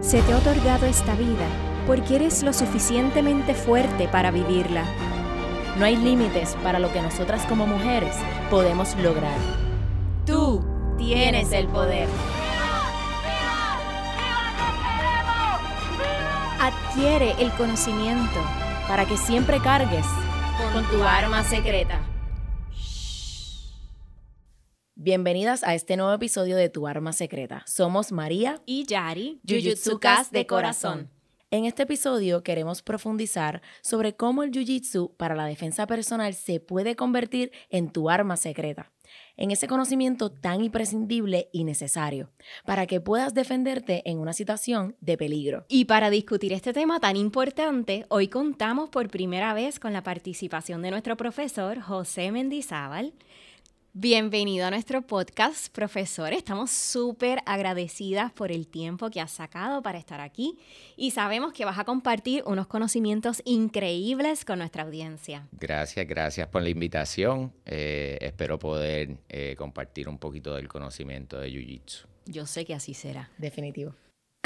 se te ha otorgado esta vida porque eres lo suficientemente fuerte para vivirla. No hay límites para lo que nosotras como mujeres podemos lograr. Tú tienes el poder. Adquiere el conocimiento para que siempre cargues con tu arma secreta. Bienvenidas a este nuevo episodio de Tu Arma Secreta. Somos María y Yari, Jujutsukas de corazón. En este episodio queremos profundizar sobre cómo el Jiu-Jitsu para la defensa personal se puede convertir en tu arma secreta, en ese conocimiento tan imprescindible y necesario, para que puedas defenderte en una situación de peligro. Y para discutir este tema tan importante, hoy contamos por primera vez con la participación de nuestro profesor José Mendizábal, Bienvenido a nuestro podcast, profesor. Estamos súper agradecidas por el tiempo que has sacado para estar aquí y sabemos que vas a compartir unos conocimientos increíbles con nuestra audiencia. Gracias, gracias por la invitación. Eh, espero poder eh, compartir un poquito del conocimiento de Jiu-Jitsu. Yo sé que así será. Definitivo.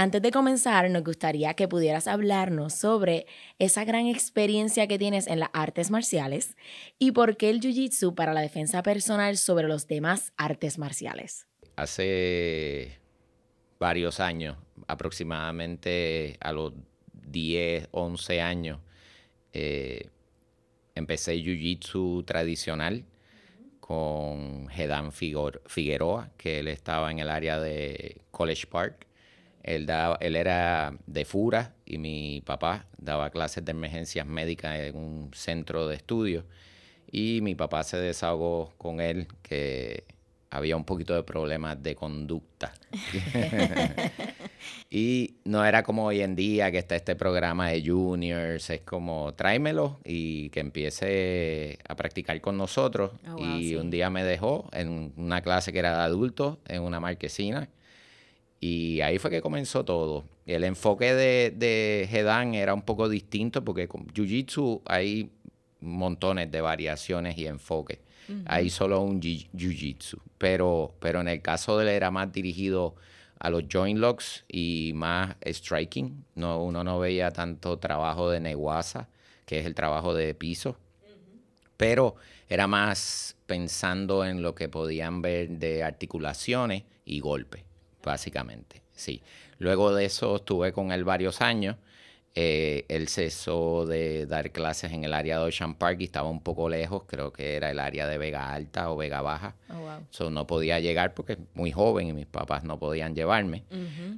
Antes de comenzar, nos gustaría que pudieras hablarnos sobre esa gran experiencia que tienes en las artes marciales y por qué el Jiu-Jitsu para la defensa personal sobre los demás artes marciales. Hace varios años, aproximadamente a los 10, 11 años, eh, empecé Jiu-Jitsu tradicional con Gedan Figueroa, que él estaba en el área de College Park él, él era de Fura y mi papá daba clases de emergencias médicas en un centro de estudio. Y mi papá se desahogó con él que había un poquito de problemas de conducta. y no era como hoy en día que está este programa de juniors, es como tráemelo y que empiece a practicar con nosotros. Oh, y un día me dejó en una clase que era de adultos, en una marquesina, y ahí fue que comenzó todo. El enfoque de, de Hedan era un poco distinto porque con Jiu-Jitsu hay montones de variaciones y enfoques. Hay solo un Jiu-Jitsu. Pero, pero en el caso de él era más dirigido a los joint locks y más striking. No, uno no veía tanto trabajo de neguasa, que es el trabajo de piso. Pero era más pensando en lo que podían ver de articulaciones y golpes básicamente, sí. Luego de eso estuve con él varios años. Eh, él cesó de dar clases en el área de Ocean Park y estaba un poco lejos, creo que era el área de Vega Alta o Vega Baja. Oh, no podía llegar porque es muy joven y mis papás no podían llevarme.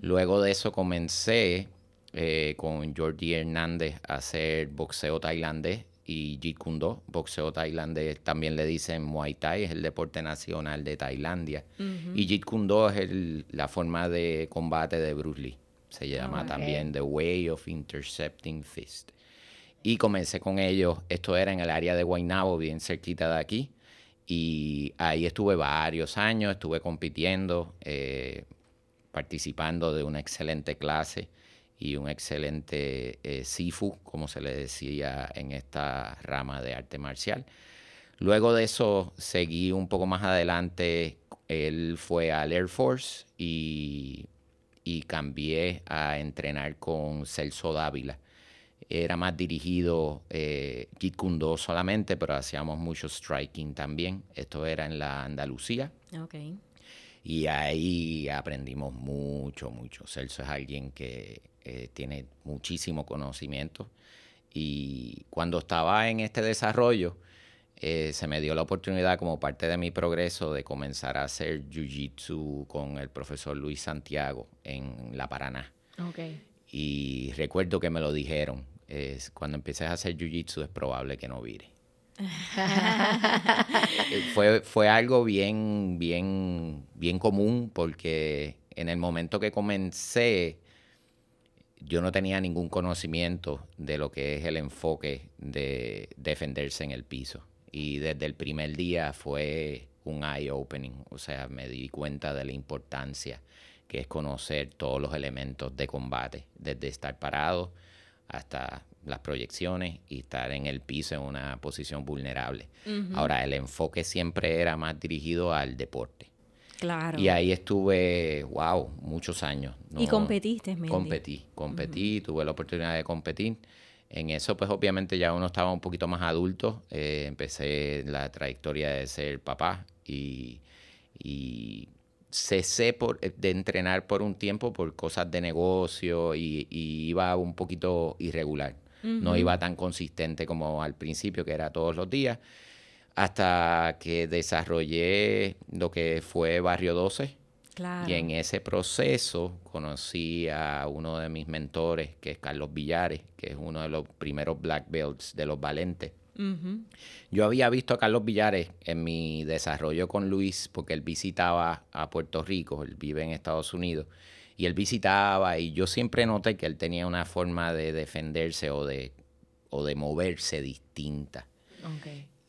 Luego de eso comencé eh, con Jordi Hernández a hacer boxeo tailandés y Jeet Kune Do, boxeo tailandés, también le dicen Muay Thai, es el deporte nacional de Tailandia. Y Jeet Kune Do es la forma de combate de Bruce Lee. Se llama también The Way of Intercepting Fist. Y comencé con ellos, esto era en el área de Guaynabo, bien cerquita de aquí. Y ahí estuve varios años, estuve compitiendo, eh, participando de una excelente clase y un excelente eh, sifu, como se le decía en esta rama de arte marcial. Luego de eso seguí un poco más adelante, él fue al Air Force y, y cambié a entrenar con Celso Dávila. Era más dirigido eh, Kit Kundo solamente, pero hacíamos mucho striking también. Esto era en la Andalucía. Okay. Y ahí aprendimos mucho, mucho. Celso es alguien que eh, tiene muchísimo conocimiento. Y cuando estaba en este desarrollo, eh, se me dio la oportunidad como parte de mi progreso de comenzar a hacer Jiu-Jitsu con el profesor Luis Santiago en La Paraná. Okay. Y recuerdo que me lo dijeron, es, cuando empieces a hacer Jiu-Jitsu es probable que no vire. fue, fue algo bien, bien, bien común porque en el momento que comencé, yo no tenía ningún conocimiento de lo que es el enfoque de defenderse en el piso. Y desde el primer día fue un eye-opening, o sea, me di cuenta de la importancia que es conocer todos los elementos de combate, desde estar parado hasta las proyecciones y estar en el piso en una posición vulnerable. Ahora, el enfoque siempre era más dirigido al deporte. Claro. Y ahí estuve, wow, muchos años. ¿Y competiste, Mendy? Competí, competí, tuve la oportunidad de competir. En eso, pues obviamente ya uno estaba un poquito más adulto. Eh, empecé la trayectoria de ser papá y, y cesé por, de entrenar por un tiempo por cosas de negocio y, iba un poquito irregular. No iba tan consistente como al principio, que era todos los días hasta que desarrollé lo que fue Barrio 12. Y en ese proceso conocí a uno de mis mentores, que es Carlos Villares, que es uno de los primeros black belts de los valentes. Yo había visto a Carlos Villares en mi desarrollo con Luis, porque él visitaba a Puerto Rico, él vive en Estados Unidos, y él visitaba y yo siempre noté que él tenía una forma de defenderse o de, o de moverse distinta.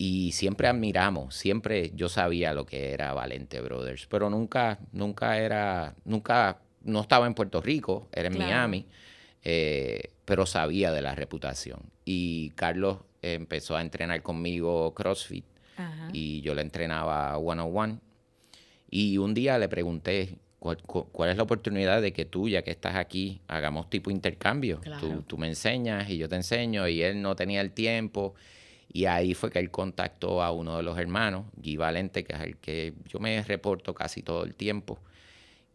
Y siempre admiramos, siempre yo sabía lo que era Valente Brothers, pero nunca, nunca era, nunca, no estaba en Puerto Rico, era en Miami, eh, pero sabía de la reputación. Y Carlos empezó a entrenar conmigo CrossFit y yo le entrenaba one on one. Y un día le pregunté, ¿cuál, es la oportunidad de que tú, ya que estás aquí, hagamos tipo intercambio? Tú, tú me enseñas y yo te enseño y él no tenía el tiempo. Y ahí fue que él contactó a uno de los hermanos, Guy Valente, que es el que yo me reporto casi todo el tiempo,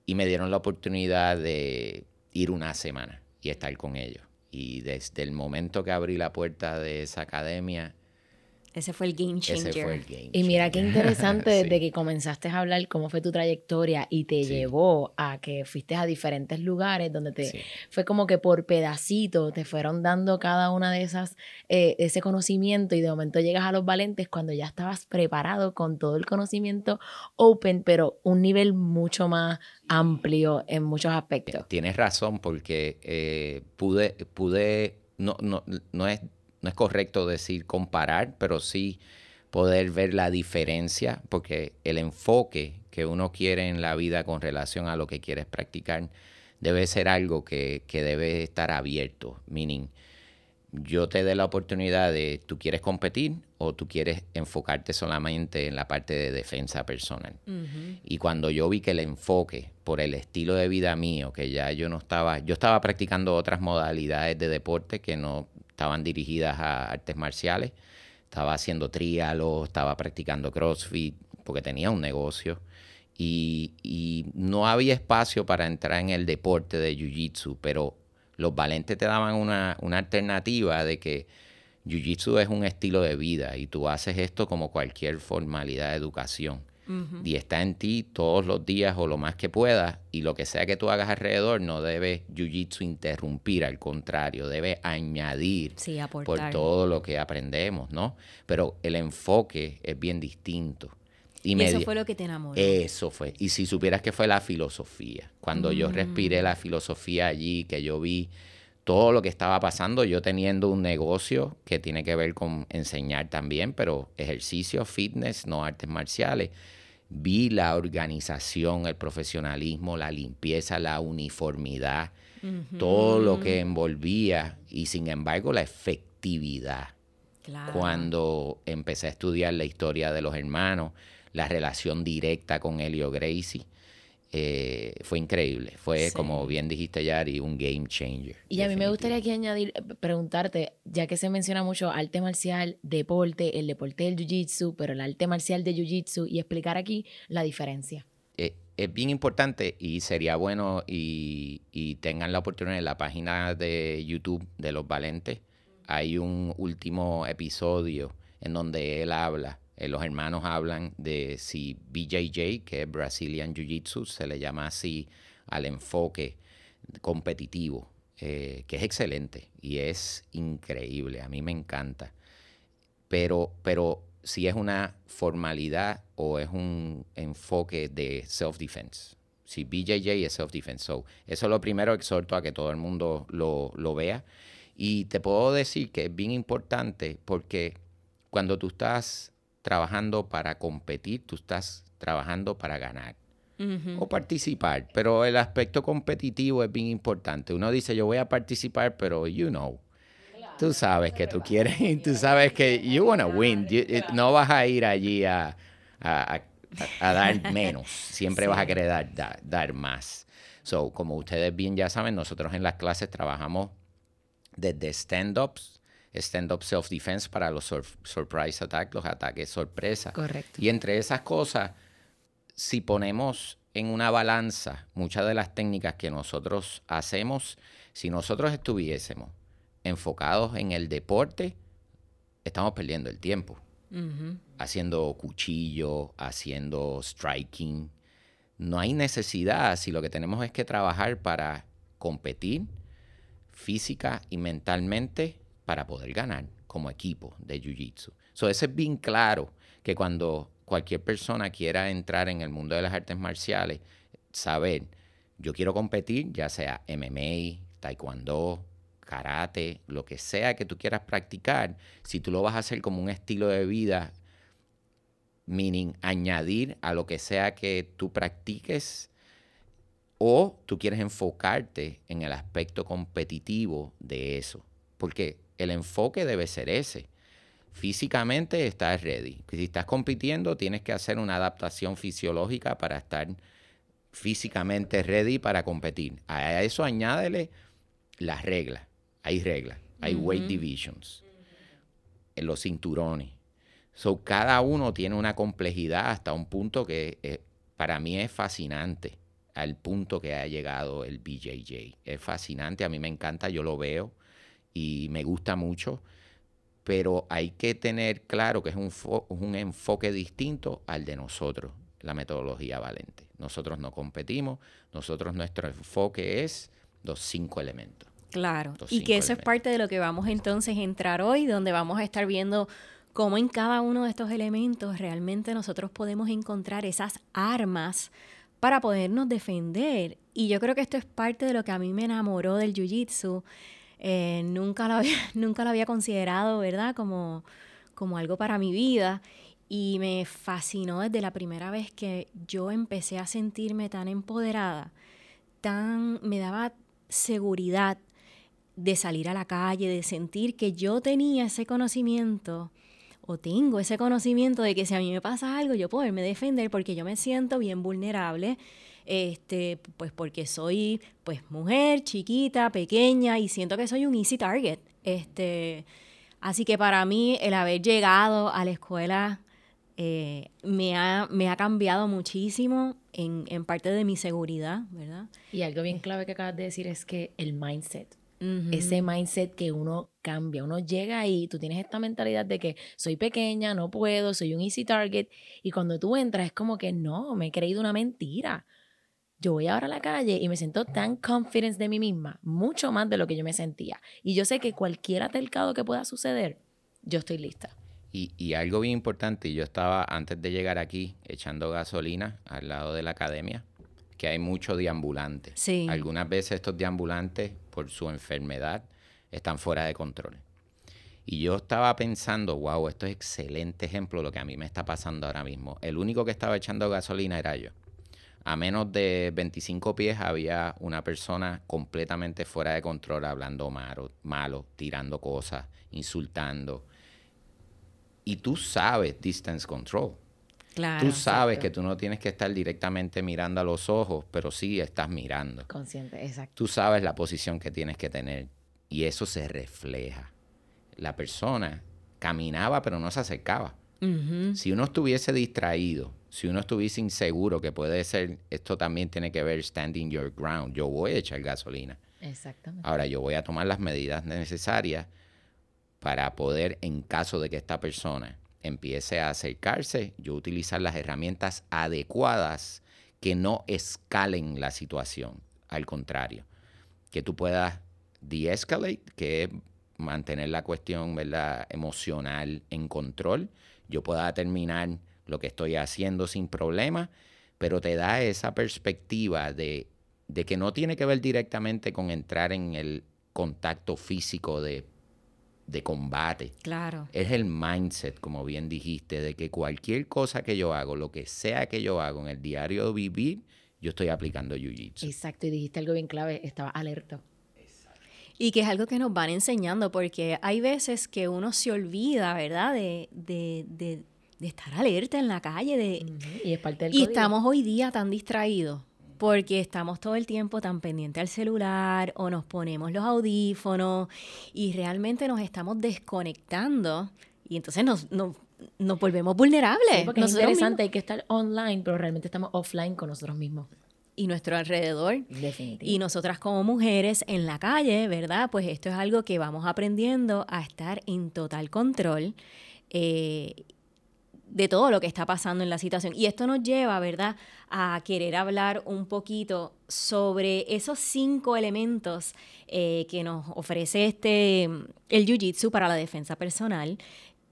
y me dieron la oportunidad de ir una semana y estar con ellos. Y desde el momento que abrí la puerta de esa academia, ese fue el game changer. Y mira qué interesante desde que comenzaste a hablar cómo fue tu trayectoria y te llevó a que fuiste a diferentes lugares donde te fue como que por pedacito te fueron dando cada una de esas, eh, ese conocimiento y de momento llegas a los valentes cuando ya estabas preparado con todo el conocimiento open, pero un nivel mucho más amplio en muchos aspectos. Tienes razón porque eh, pude, pude, no, no, no es no es correcto decir comparar, pero sí poder ver la diferencia, porque el enfoque que uno quiere en la vida con relación a lo que quieres practicar debe ser algo que, debe estar abierto. Meaning, yo te dé la oportunidad de, tú quieres competir o tú quieres enfocarte solamente en la parte de defensa personal. Y cuando yo vi que el enfoque por el estilo de vida mío, que ya yo no estaba, yo estaba practicando otras modalidades de deporte que no estaban dirigidas a artes marciales. Estaba haciendo trialo, estaba practicando CrossFit, porque tenía un negocio. Y, no había espacio para entrar en el deporte de Jiu-Jitsu, pero los valentes te daban una, una alternativa de que Jiu-Jitsu es un estilo de vida y tú haces esto como cualquier formalidad de educación y está en ti todos los días o lo más que puedas y lo que sea que tú hagas alrededor no debe jiu-jitsu interrumpir, al contrario, debe añadir por todo lo que aprendemos, ¿no? Pero el enfoque es bien distinto. Y, eso fue lo que te enamoró. Eso fue. Y si supieras que fue la filosofía, cuando yo respiré la filosofía allí, que yo vi todo lo que estaba pasando, yo teniendo un negocio que tiene que ver con enseñar también, pero ejercicio, fitness, no artes marciales vi la organización, el profesionalismo, la limpieza, la uniformidad, todo lo que envolvía y sin embargo la efectividad. Cuando empecé a estudiar la historia de los hermanos, la relación directa con Helio Gracie, eh, fue increíble. Fue, como bien dijiste, Yari, un game changer. Y a mí me gustaría aquí añadir, eh, preguntarte, ya que se menciona mucho arte marcial, deporte, el deporte del jiu-jitsu, pero el arte marcial de jiu-jitsu, y explicar aquí la diferencia. Eh, es bien importante y sería bueno y, y tengan la oportunidad en la página de YouTube de Los Valentes. Hay un último episodio en donde él habla eh, los hermanos hablan de si BJJ, que es Brazilian Jiu-Jitsu, se le llama así al enfoque competitivo, eh, que es excelente y es increíble, a mí me encanta. Pero, pero si es una formalidad o es un enfoque de self-defense. Si BJJ es self-defense. So, eso es lo primero, exhorto a que todo el mundo lo, lo vea. Y te puedo decir que es bien importante porque cuando tú estás trabajando para competir, tú estás trabajando para ganar. O participar, pero el aspecto competitivo es bien importante. Uno dice, yo voy a participar, pero you know, tú sabes que tú quieres, tú sabes que you want to win. no vas a ir allí a, a, dar menos. Siempre vas a querer dar, dar, más. So, como ustedes bien ya saben, nosotros en las clases trabajamos desde stand-ups, stand-up self-defense para los surprise attacks, los ataques sorpresa. Correcto. Y entre esas cosas, si ponemos en una balanza muchas de las técnicas que nosotros hacemos, si nosotros estuviésemos enfocados en el deporte, estamos perdiendo el tiempo. Haciendo cuchillo, haciendo striking. No hay necesidad si lo que tenemos es que trabajar para competir física y mentalmente para poder ganar como equipo de Jiu-Jitsu. So, eso es bien claro que cuando cualquier persona quiera entrar en el mundo de las artes marciales, saber, yo quiero competir, ya sea MMA, taekwondo, karate, lo que sea que tú quieras practicar, si tú lo vas a hacer como un estilo de vida, meaning añadir a lo que sea que tú practiques, o tú quieres enfocarte en el aspecto competitivo de eso, porque el enfoque debe ser ese. Físicamente estás ready. Si estás compitiendo, tienes que hacer una adaptación fisiológica para estar físicamente ready para competir. A eso añádele las reglas. Hay reglas, hay weight divisions, en los cinturones. So, cada uno tiene una complejidad hasta un punto que eh, para mí es fascinante, al punto que ha llegado el BJJ. Es fascinante, a mí me encanta, yo lo veo y me gusta mucho, pero hay que tener claro que es un, un enfoque distinto al de nosotros, la metodología valente. Nosotros no competimos, nosotros nuestro enfoque es los cinco elementos. Claro, y que eso es parte de lo que vamos entonces a entrar hoy, donde vamos a estar viendo cómo en cada uno de estos elementos realmente nosotros podemos encontrar esas armas para podernos defender. Y yo creo que esto es parte de lo que a mí me enamoró del Jiu-Jitsu. Eh, nunca, lo había, nunca había considerado, ¿verdad? Como, como algo para mi vida. Y me fascinó desde la primera vez que yo empecé a sentirme tan empoderada, tan, me daba seguridad de salir a la calle, de sentir que yo tenía ese conocimiento o tengo ese conocimiento de que si a mí me pasa algo, yo poderme defender porque yo me siento bien vulnerable, este, pues porque soy pues mujer, chiquita, pequeña y siento que soy un easy target. Este, así que para mí el haber llegado a la escuela eh, me, ha, me ha cambiado muchísimo en, en parte de mi seguridad, ¿verdad? Y algo bien clave que acabas de decir es que el mindset ese mindset que uno cambia. Uno llega ahí, tú tienes esta mentalidad de que soy pequeña, no puedo, soy un easy target. Y cuando tú entras es como que no, me he creído una mentira. Yo voy ahora a la calle y me siento tan confident de mí misma, mucho más de lo que yo me sentía. Y yo sé que cualquier altercado que pueda suceder, yo estoy lista. Y, y, algo bien importante, yo estaba antes de llegar aquí echando gasolina al lado de la academia que hay muchos deambulantes. Sí. Algunas veces estos deambulantes, por su enfermedad, están fuera de control. Y yo estaba pensando, wow, esto es excelente ejemplo de lo que a mí me está pasando ahora mismo. El único que estaba echando gasolina era yo. A menos de 25 pies había una persona completamente fuera de control, hablando malo, malo tirando cosas, insultando. Y tú sabes distance control tú sabes que tú no tienes que estar directamente mirando a los ojos, pero sí estás mirando. Consciente, exacto. Tú sabes la posición que tienes que tener y eso se refleja. La persona caminaba pero no se acercaba. Si uno estuviese distraído, si uno estuviese inseguro, que puede ser, esto también tiene que ver standing your ground, yo voy a echar gasolina. Exactamente. Ahora yo voy a tomar las medidas necesarias para poder, en caso de que esta persona empiece a acercarse, yo utilizar las herramientas adecuadas que no escalen la situación. Al contrario, que tú puedas de-escalate, que es mantener la cuestión ¿verdad? emocional en control. Yo pueda terminar lo que estoy haciendo sin problema, pero te da esa perspectiva de, de que no tiene que ver directamente con entrar en el contacto físico de de combate. Claro. Es el mindset, como bien dijiste, de que cualquier cosa que yo hago, lo que sea que yo hago en el diario de vivir, yo estoy aplicando Jiu-Jitsu. Exacto, y dijiste algo bien clave, estaba alerta. Y que es algo que nos van enseñando, porque hay veces que uno se olvida, ¿verdad? De, de, de, de estar alerta en la calle. De, Y es parte del Y código. estamos hoy día tan distraídos porque estamos todo el tiempo tan pendientes al celular o nos ponemos los audífonos y realmente nos estamos desconectando y entonces nos, nos, nos volvemos vulnerables. Sí, porque es interesante, hay que estar online, pero realmente estamos offline con nosotros mismos. mismos Y nuestro alrededor. Definitivo. Y nosotras como mujeres en la calle, ¿verdad? Pues esto es algo que vamos aprendiendo a estar en total control eh, de todo lo que está pasando en la situación. Y esto nos lleva, ¿verdad?, a querer hablar un poquito sobre esos cinco elementos eh, que nos ofrece este, el Jiu-Jitsu para la defensa personal,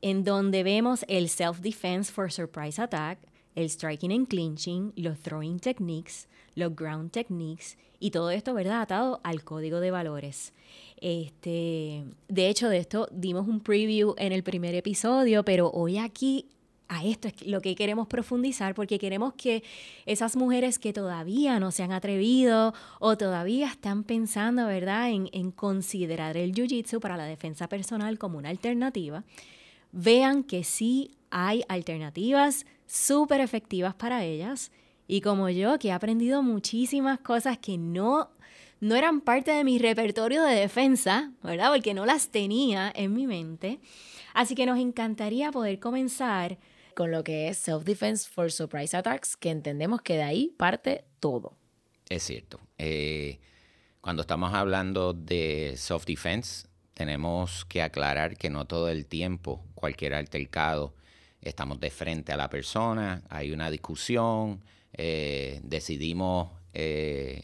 en donde vemos el self-defense for surprise attack, el striking and clinching, los throwing techniques, los ground techniques y todo esto, ¿verdad? Atado al código de valores. Este, de hecho, de esto dimos un preview en el primer episodio, pero hoy aquí a esto es lo que queremos profundizar porque queremos que esas mujeres que todavía no se han atrevido o todavía están pensando, ¿verdad?, en, en considerar el Jiu-Jitsu para la defensa personal como una alternativa, vean que sí hay alternativas súper efectivas para ellas. Y como yo, que he aprendido muchísimas cosas que no, no eran parte de mi repertorio de defensa, ¿verdad? Porque no las tenía en mi mente. Así que nos encantaría poder comenzar con lo que es Self-Defense for Surprise Attacks, que entendemos que de ahí parte todo. Es cierto. Eh, cuando estamos hablando de self-defense, tenemos que aclarar que no todo el tiempo, cualquier altercado, estamos de frente a la persona, hay una discusión, eh, decidimos eh,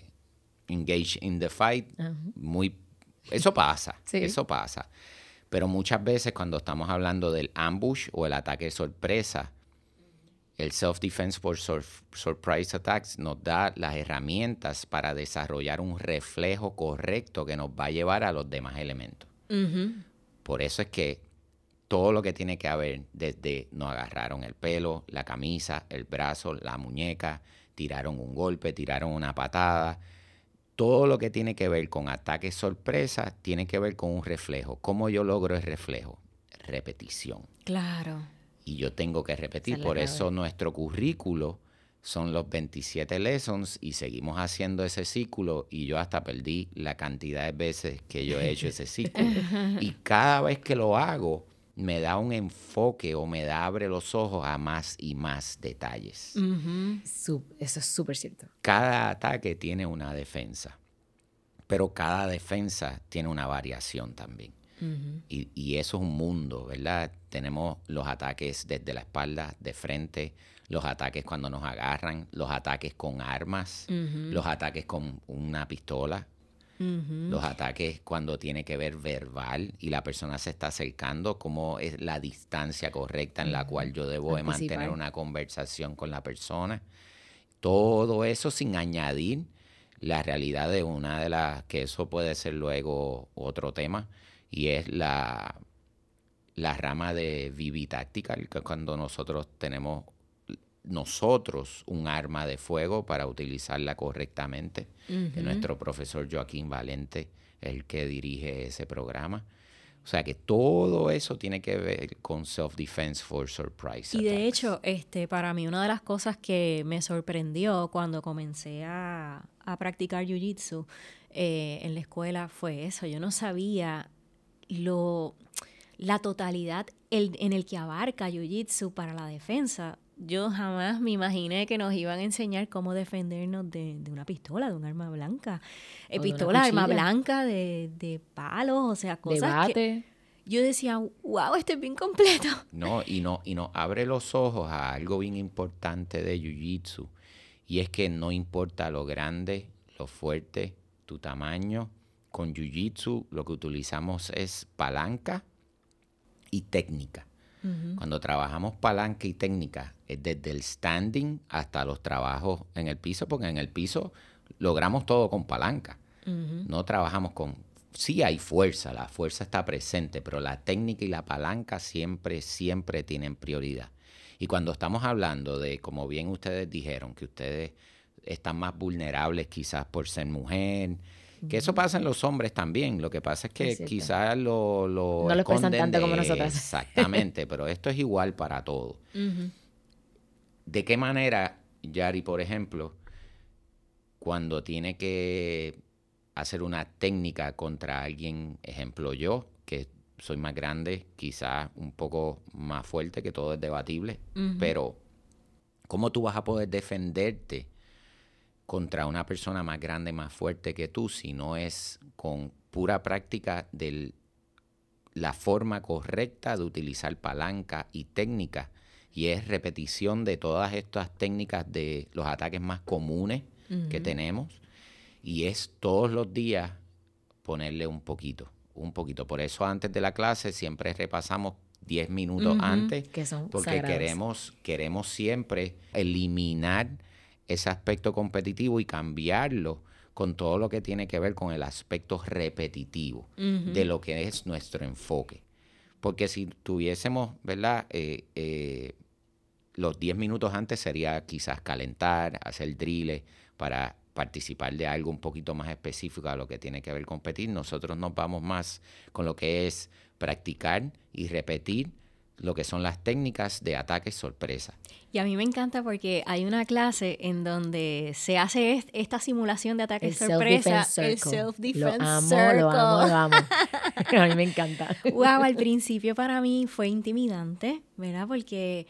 engage in the fight. Ajá. Muy, eso pasa, Sí. eso pasa. Pero muchas veces cuando estamos hablando del ambush o el ataque de sorpresa, el self-defense por sur- surprise attacks nos da las herramientas para desarrollar un reflejo correcto que nos va a llevar a los demás elementos. Por eso es que todo lo que tiene que haber, desde nos agarraron el pelo, la camisa, el brazo, la muñeca, tiraron un golpe, tiraron una patada, todo lo que tiene que ver con ataques sorpresa tiene que ver con un reflejo. ¿Cómo yo logro el reflejo? Repetición. Claro. Y yo tengo que repetir. Por eso nuestro currículo son los 27 lessons y seguimos haciendo ese círculo y yo hasta perdí la cantidad de veces que yo he hecho ese círculo. y cada vez que lo hago me da un enfoque o me da, abre los ojos a más y más detalles. Eso es súper cierto. Cada ataque tiene una defensa, pero cada defensa tiene una variación también. y, y eso es un mundo, ¿verdad? Tenemos los ataques desde la espalda, de frente, los ataques cuando nos agarran, los ataques con armas, los ataques con una pistola, los ataques cuando tiene que ver verbal y la persona se está acercando, cómo es la distancia correcta en la cual yo debo de mantener una conversación con la persona. Todo eso sin añadir la realidad de una de las, que eso puede ser luego otro tema, y es la, la rama de Vivi Tactical, que cuando nosotros tenemos nosotros un arma de fuego para utilizarla correctamente, que nuestro profesor Joaquín Valente es el que dirige ese programa. O sea que todo eso tiene que ver con self-defense for surprise. Y de attacks. hecho, este, para mí una de las cosas que me sorprendió cuando comencé a, a practicar Jiu-Jitsu eh, en la escuela fue eso. Yo no sabía lo, la totalidad el- en el que abarca Jiu-Jitsu para la defensa. Yo jamás me imaginé que nos iban a enseñar cómo defendernos de, de una pistola, de un arma blanca. Eh, pistola, arma blanca, de, de palos, o sea, cosas que yo decía, wow, este es bien completo. No, y no, y nos abre los ojos a algo bien importante de Jiu-Jitsu. Y es que no importa lo grande, lo fuerte, tu tamaño. Con Jiu-Jitsu lo que utilizamos es palanca y técnica. Cuando trabajamos palanca y técnica, es desde el standing hasta los trabajos en el piso, porque en el piso logramos todo con palanca. No trabajamos con... Sí hay fuerza, la fuerza está presente, pero la técnica y la palanca siempre, siempre tienen prioridad. Y cuando estamos hablando de, como bien ustedes dijeron, que ustedes están más vulnerables quizás por ser mujer Que eso pasa en los hombres también. Lo que pasa es que quizás lo, lo. No lo expresan tanto como nosotras. Exactamente, pero esto es igual para todo. ¿De qué manera, Yari, por ejemplo, cuando tiene que hacer una técnica contra alguien, ejemplo yo, que soy más grande, quizás un poco más fuerte, que todo es debatible, pero ¿cómo tú vas a poder defenderte contra una persona más grande, más fuerte que tú, si no es con pura práctica de la forma correcta de utilizar palanca y técnica? Y es repetición de todas estas técnicas de los ataques más comunes que tenemos. Y es todos los días ponerle un poquito un poquito. Por eso antes de la clase siempre repasamos 10 minutos antes, que son porque queremos, queremos siempre eliminar ese aspecto competitivo y cambiarlo con todo lo que tiene que ver con el aspecto repetitivo de lo que es nuestro enfoque. Porque si tuviésemos, ¿verdad? Eh, eh, los 10 minutos antes sería quizás calentar, hacer drills para participar de algo un poquito más específico a lo que tiene que ver competir. Nosotros nos vamos más con lo que es practicar y repetir lo que son las técnicas de ataque sorpresa. Y a mí me encanta porque hay una clase en donde se hace esta simulación de ataque sorpresa, el self-defense lo amo, Lo amo, lo amo. a mí me encanta. Wow, al principio para mí fue intimidante, ¿verdad? Porque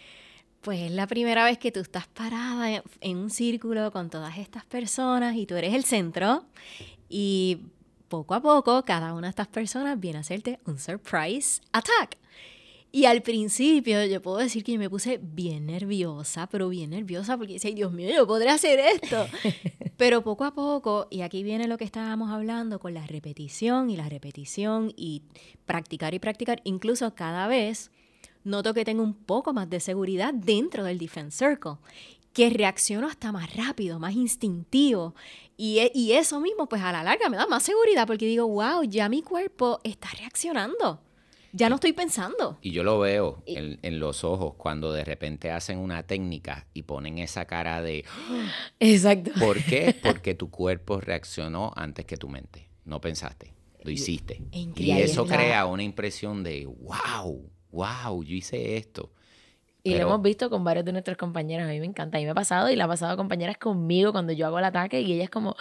pues es la primera vez que tú estás parada en un círculo con todas estas personas y tú eres el centro y poco a poco cada una de estas personas viene a hacerte un surprise attack. Y al principio yo puedo decir que yo me puse bien nerviosa, pero bien nerviosa porque decía, Dios mío, yo podré hacer esto. pero poco a poco, y aquí viene lo que estábamos hablando con la repetición y la repetición y practicar y practicar, incluso cada vez noto que tengo un poco más de seguridad dentro del defense circle, que reacciono hasta más rápido, más instintivo. Y, e, y, eso mismo, pues a la larga me da más seguridad porque digo, wow, ya mi cuerpo está reaccionando. Ya no estoy pensando. Y yo lo veo en, en, los ojos cuando de repente hacen una técnica y ponen esa cara de... Exacto. ¿Por qué? Porque tu cuerpo reaccionó antes que tu mente. No pensaste, lo hiciste. Y eso crea una impresión de, wow, wow, yo hice esto. Y lo hemos visto con varios de nuestros compañeros. A mí me encanta. A mí me ha pasado y la ha pasado a compañeras conmigo cuando yo hago el ataque y ella es como,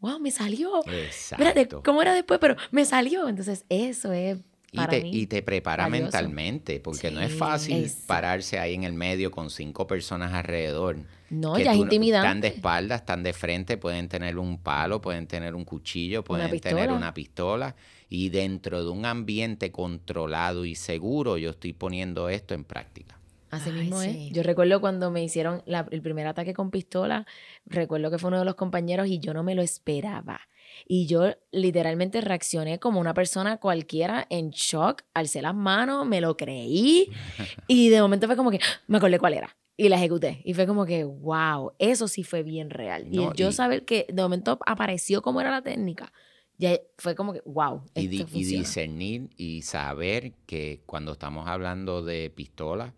wow, me salió. Exacto. ¿cómo era después? Pero me salió. Entonces, eso es. Y, te, mí y te prepara mentalmente, porque no es fácil pararse ahí en el medio con cinco personas alrededor. No, ya es intimidante. Están de espaldas, están de frente, pueden tener un palo, pueden tener un cuchillo, pueden tener una pistola y dentro de un ambiente controlado y seguro yo estoy poniendo esto en práctica. Así mismo es. Yo recuerdo cuando me hicieron el primer ataque con pistola, recuerdo que fue uno de los compañeros y yo no me lo esperaba. Y yo literalmente reaccioné como una persona cualquiera en shock, alcé las manos, me lo creí y de momento fue como que me acordé cuál era y la ejecuté. Y fue como que, wow, eso sí fue bien real. y yo saber que de momento apareció cómo era la técnica, ya fue como que, wow. Y, y discernir y saber que cuando estamos hablando de pistola,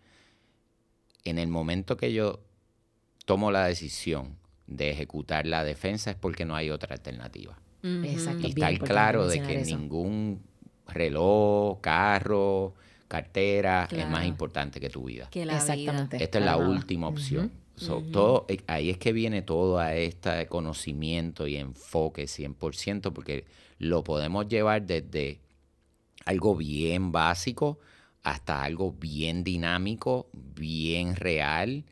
en el momento que yo tomo la decisión de ejecutar la defensa es porque no hay otra alternativa. Exacto. Y estar claro de que ningún reloj, carro, cartera es más importante que tu vida. Que la Exactamente. Esta es la última opción todo, eh, ahí es que viene todo a este conocimiento y enfoque 100%, porque lo podemos llevar desde algo bien básico hasta algo bien dinámico, bien real,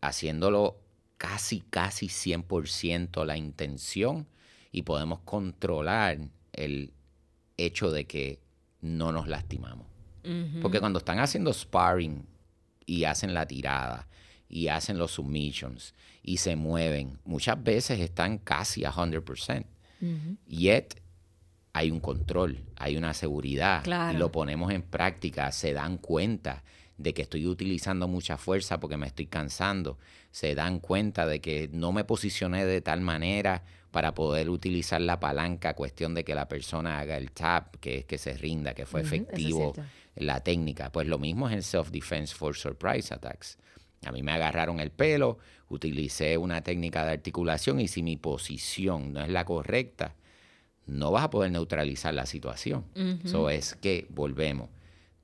haciéndolo casi, casi 100% la intención y podemos controlar el hecho de que no nos lastimamos. Porque cuando están haciendo sparring y hacen la tirada, y hacen los submissions y se mueven, muchas veces están casi a 100%. Yet hay un control, hay una seguridad, y lo ponemos en práctica, se dan cuenta de que estoy utilizando mucha fuerza porque me estoy cansando, se dan cuenta de que no me posicioné de tal manera para poder utilizar la palanca, cuestión de que la persona haga el tap, que es que se rinda, que fue efectivo la técnica. Pues lo mismo es en self-defense for surprise attacks. A mí me agarraron el pelo, utilicé una técnica de articulación y si mi posición no es la correcta, no vas a poder neutralizar la situación. Eso es que volvemos.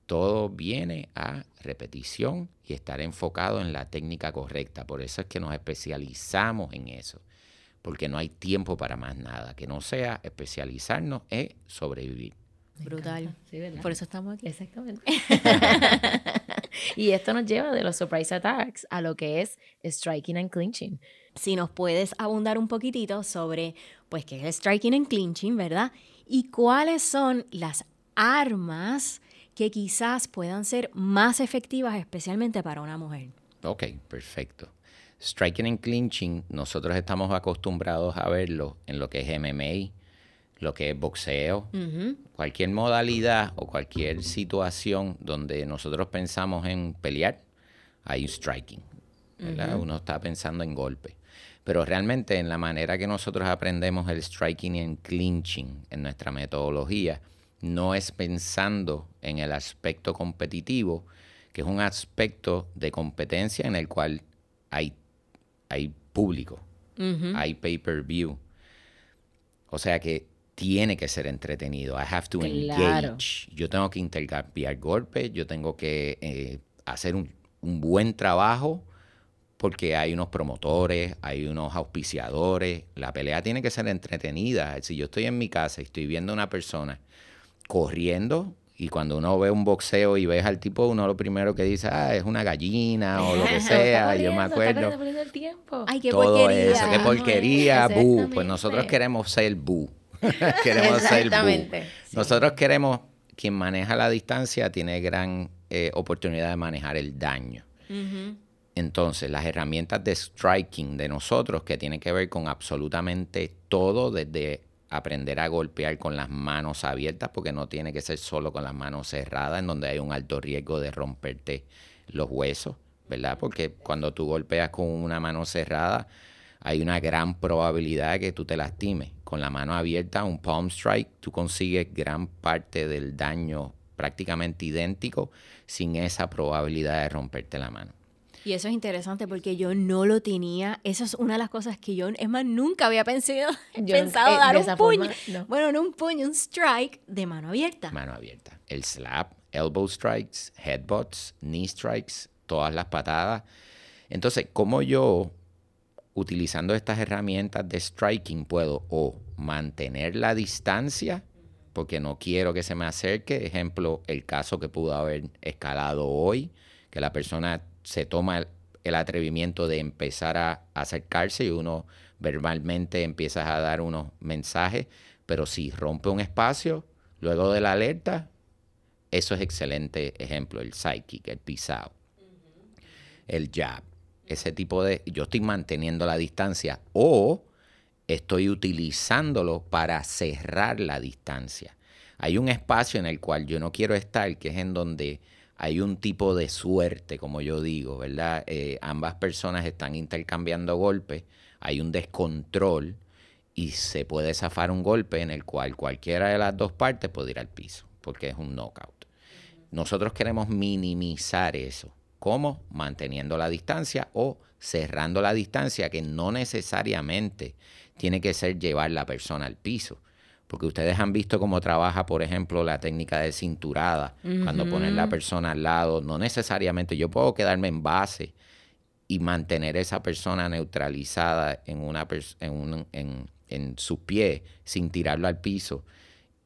Todo viene a repetición y estar enfocado en la técnica correcta. Por eso es que nos especializamos en eso, porque no hay tiempo para más nada. Que no sea especializarnos es sobrevivir. Brutal. Por eso estamos aquí. Exactamente. y esto nos lleva de los surprise attacks a lo que es striking and clinching. Si nos puedes abundar un poquitito sobre, pues, qué es striking and clinching, ¿verdad? Y cuáles son las armas que quizás puedan ser más efectivas, especialmente para una mujer. Ok, perfecto. Striking and clinching, nosotros estamos acostumbrados a verlo en lo que es MMA, lo que es boxeo, cualquier modalidad o cualquier situación donde nosotros pensamos en pelear, hay un striking. Uno está pensando en golpe. Pero realmente en la manera que nosotros aprendemos el striking y el clinching en nuestra metodología, no es pensando en el aspecto competitivo, que es un aspecto de competencia en el cual hay, hay público, hay pay-per-view. O sea que tiene que ser entretenido. I have to engage. Yo tengo que intercambiar golpes, yo tengo que eh, hacer un, buen trabajo porque hay unos promotores, hay unos auspiciadores. La pelea tiene que ser entretenida. Si yo estoy en mi casa y estoy viendo a una persona corriendo, y cuando uno ve un boxeo y ves al tipo, uno lo primero que dice, ah, es una gallina o lo que sea. yo me acuerdo. Ay, qué todo porquería. eso, qué porquería, bu. Pues nosotros queremos ser bu. queremos ser Nosotros queremos, quien maneja la distancia tiene gran eh, oportunidad de manejar el daño. Entonces, las herramientas de striking de nosotros, que tienen que ver con absolutamente todo, desde aprender a golpear con las manos abiertas, porque no tiene que ser solo con las manos cerradas, en donde hay un alto riesgo de romperte los huesos, ¿verdad? Porque cuando tú golpeas con una mano cerrada, hay una gran probabilidad de que tú te lastimes. Con la mano abierta, un palm strike, tú consigues gran parte del daño prácticamente idéntico sin esa probabilidad de romperte la mano. Y eso es interesante porque yo no lo tenía. Eso es una de las cosas que yo, es más, nunca había pensado, pensado dar un puño. Bueno, no un puño, un strike de mano abierta. Mano abierta. El slap, elbow strikes, headbutts, knee strikes, todas las patadas. Entonces, como yo utilizando estas herramientas de striking puedo o mantener la distancia, porque no quiero que se me acerque. Ejemplo, el caso que pudo haber escalado hoy, que la persona se toma el, atrevimiento de empezar a, acercarse y uno verbalmente empieza a dar unos mensajes, pero si rompe un espacio, luego de la alerta, eso es excelente ejemplo, el psychic, el pisado, el jab ese tipo de, yo estoy manteniendo la distancia o estoy utilizándolo para cerrar la distancia. Hay un espacio en el cual yo no quiero estar, que es en donde hay un tipo de suerte, como yo digo, ¿verdad? Eh, ambas personas están intercambiando golpes, hay un descontrol y se puede zafar un golpe en el cual cualquiera de las dos partes puede ir al piso, porque es un knockout. Nosotros queremos minimizar eso. ¿Cómo? Manteniendo la distancia o cerrando la distancia, que no necesariamente tiene que ser llevar la persona al piso. Porque ustedes han visto cómo trabaja, por ejemplo, la técnica de cinturada, cuando ponen la persona al lado. No necesariamente yo puedo quedarme en base y mantener esa persona neutralizada en, una en, en, en sus pies sin tirarlo al piso.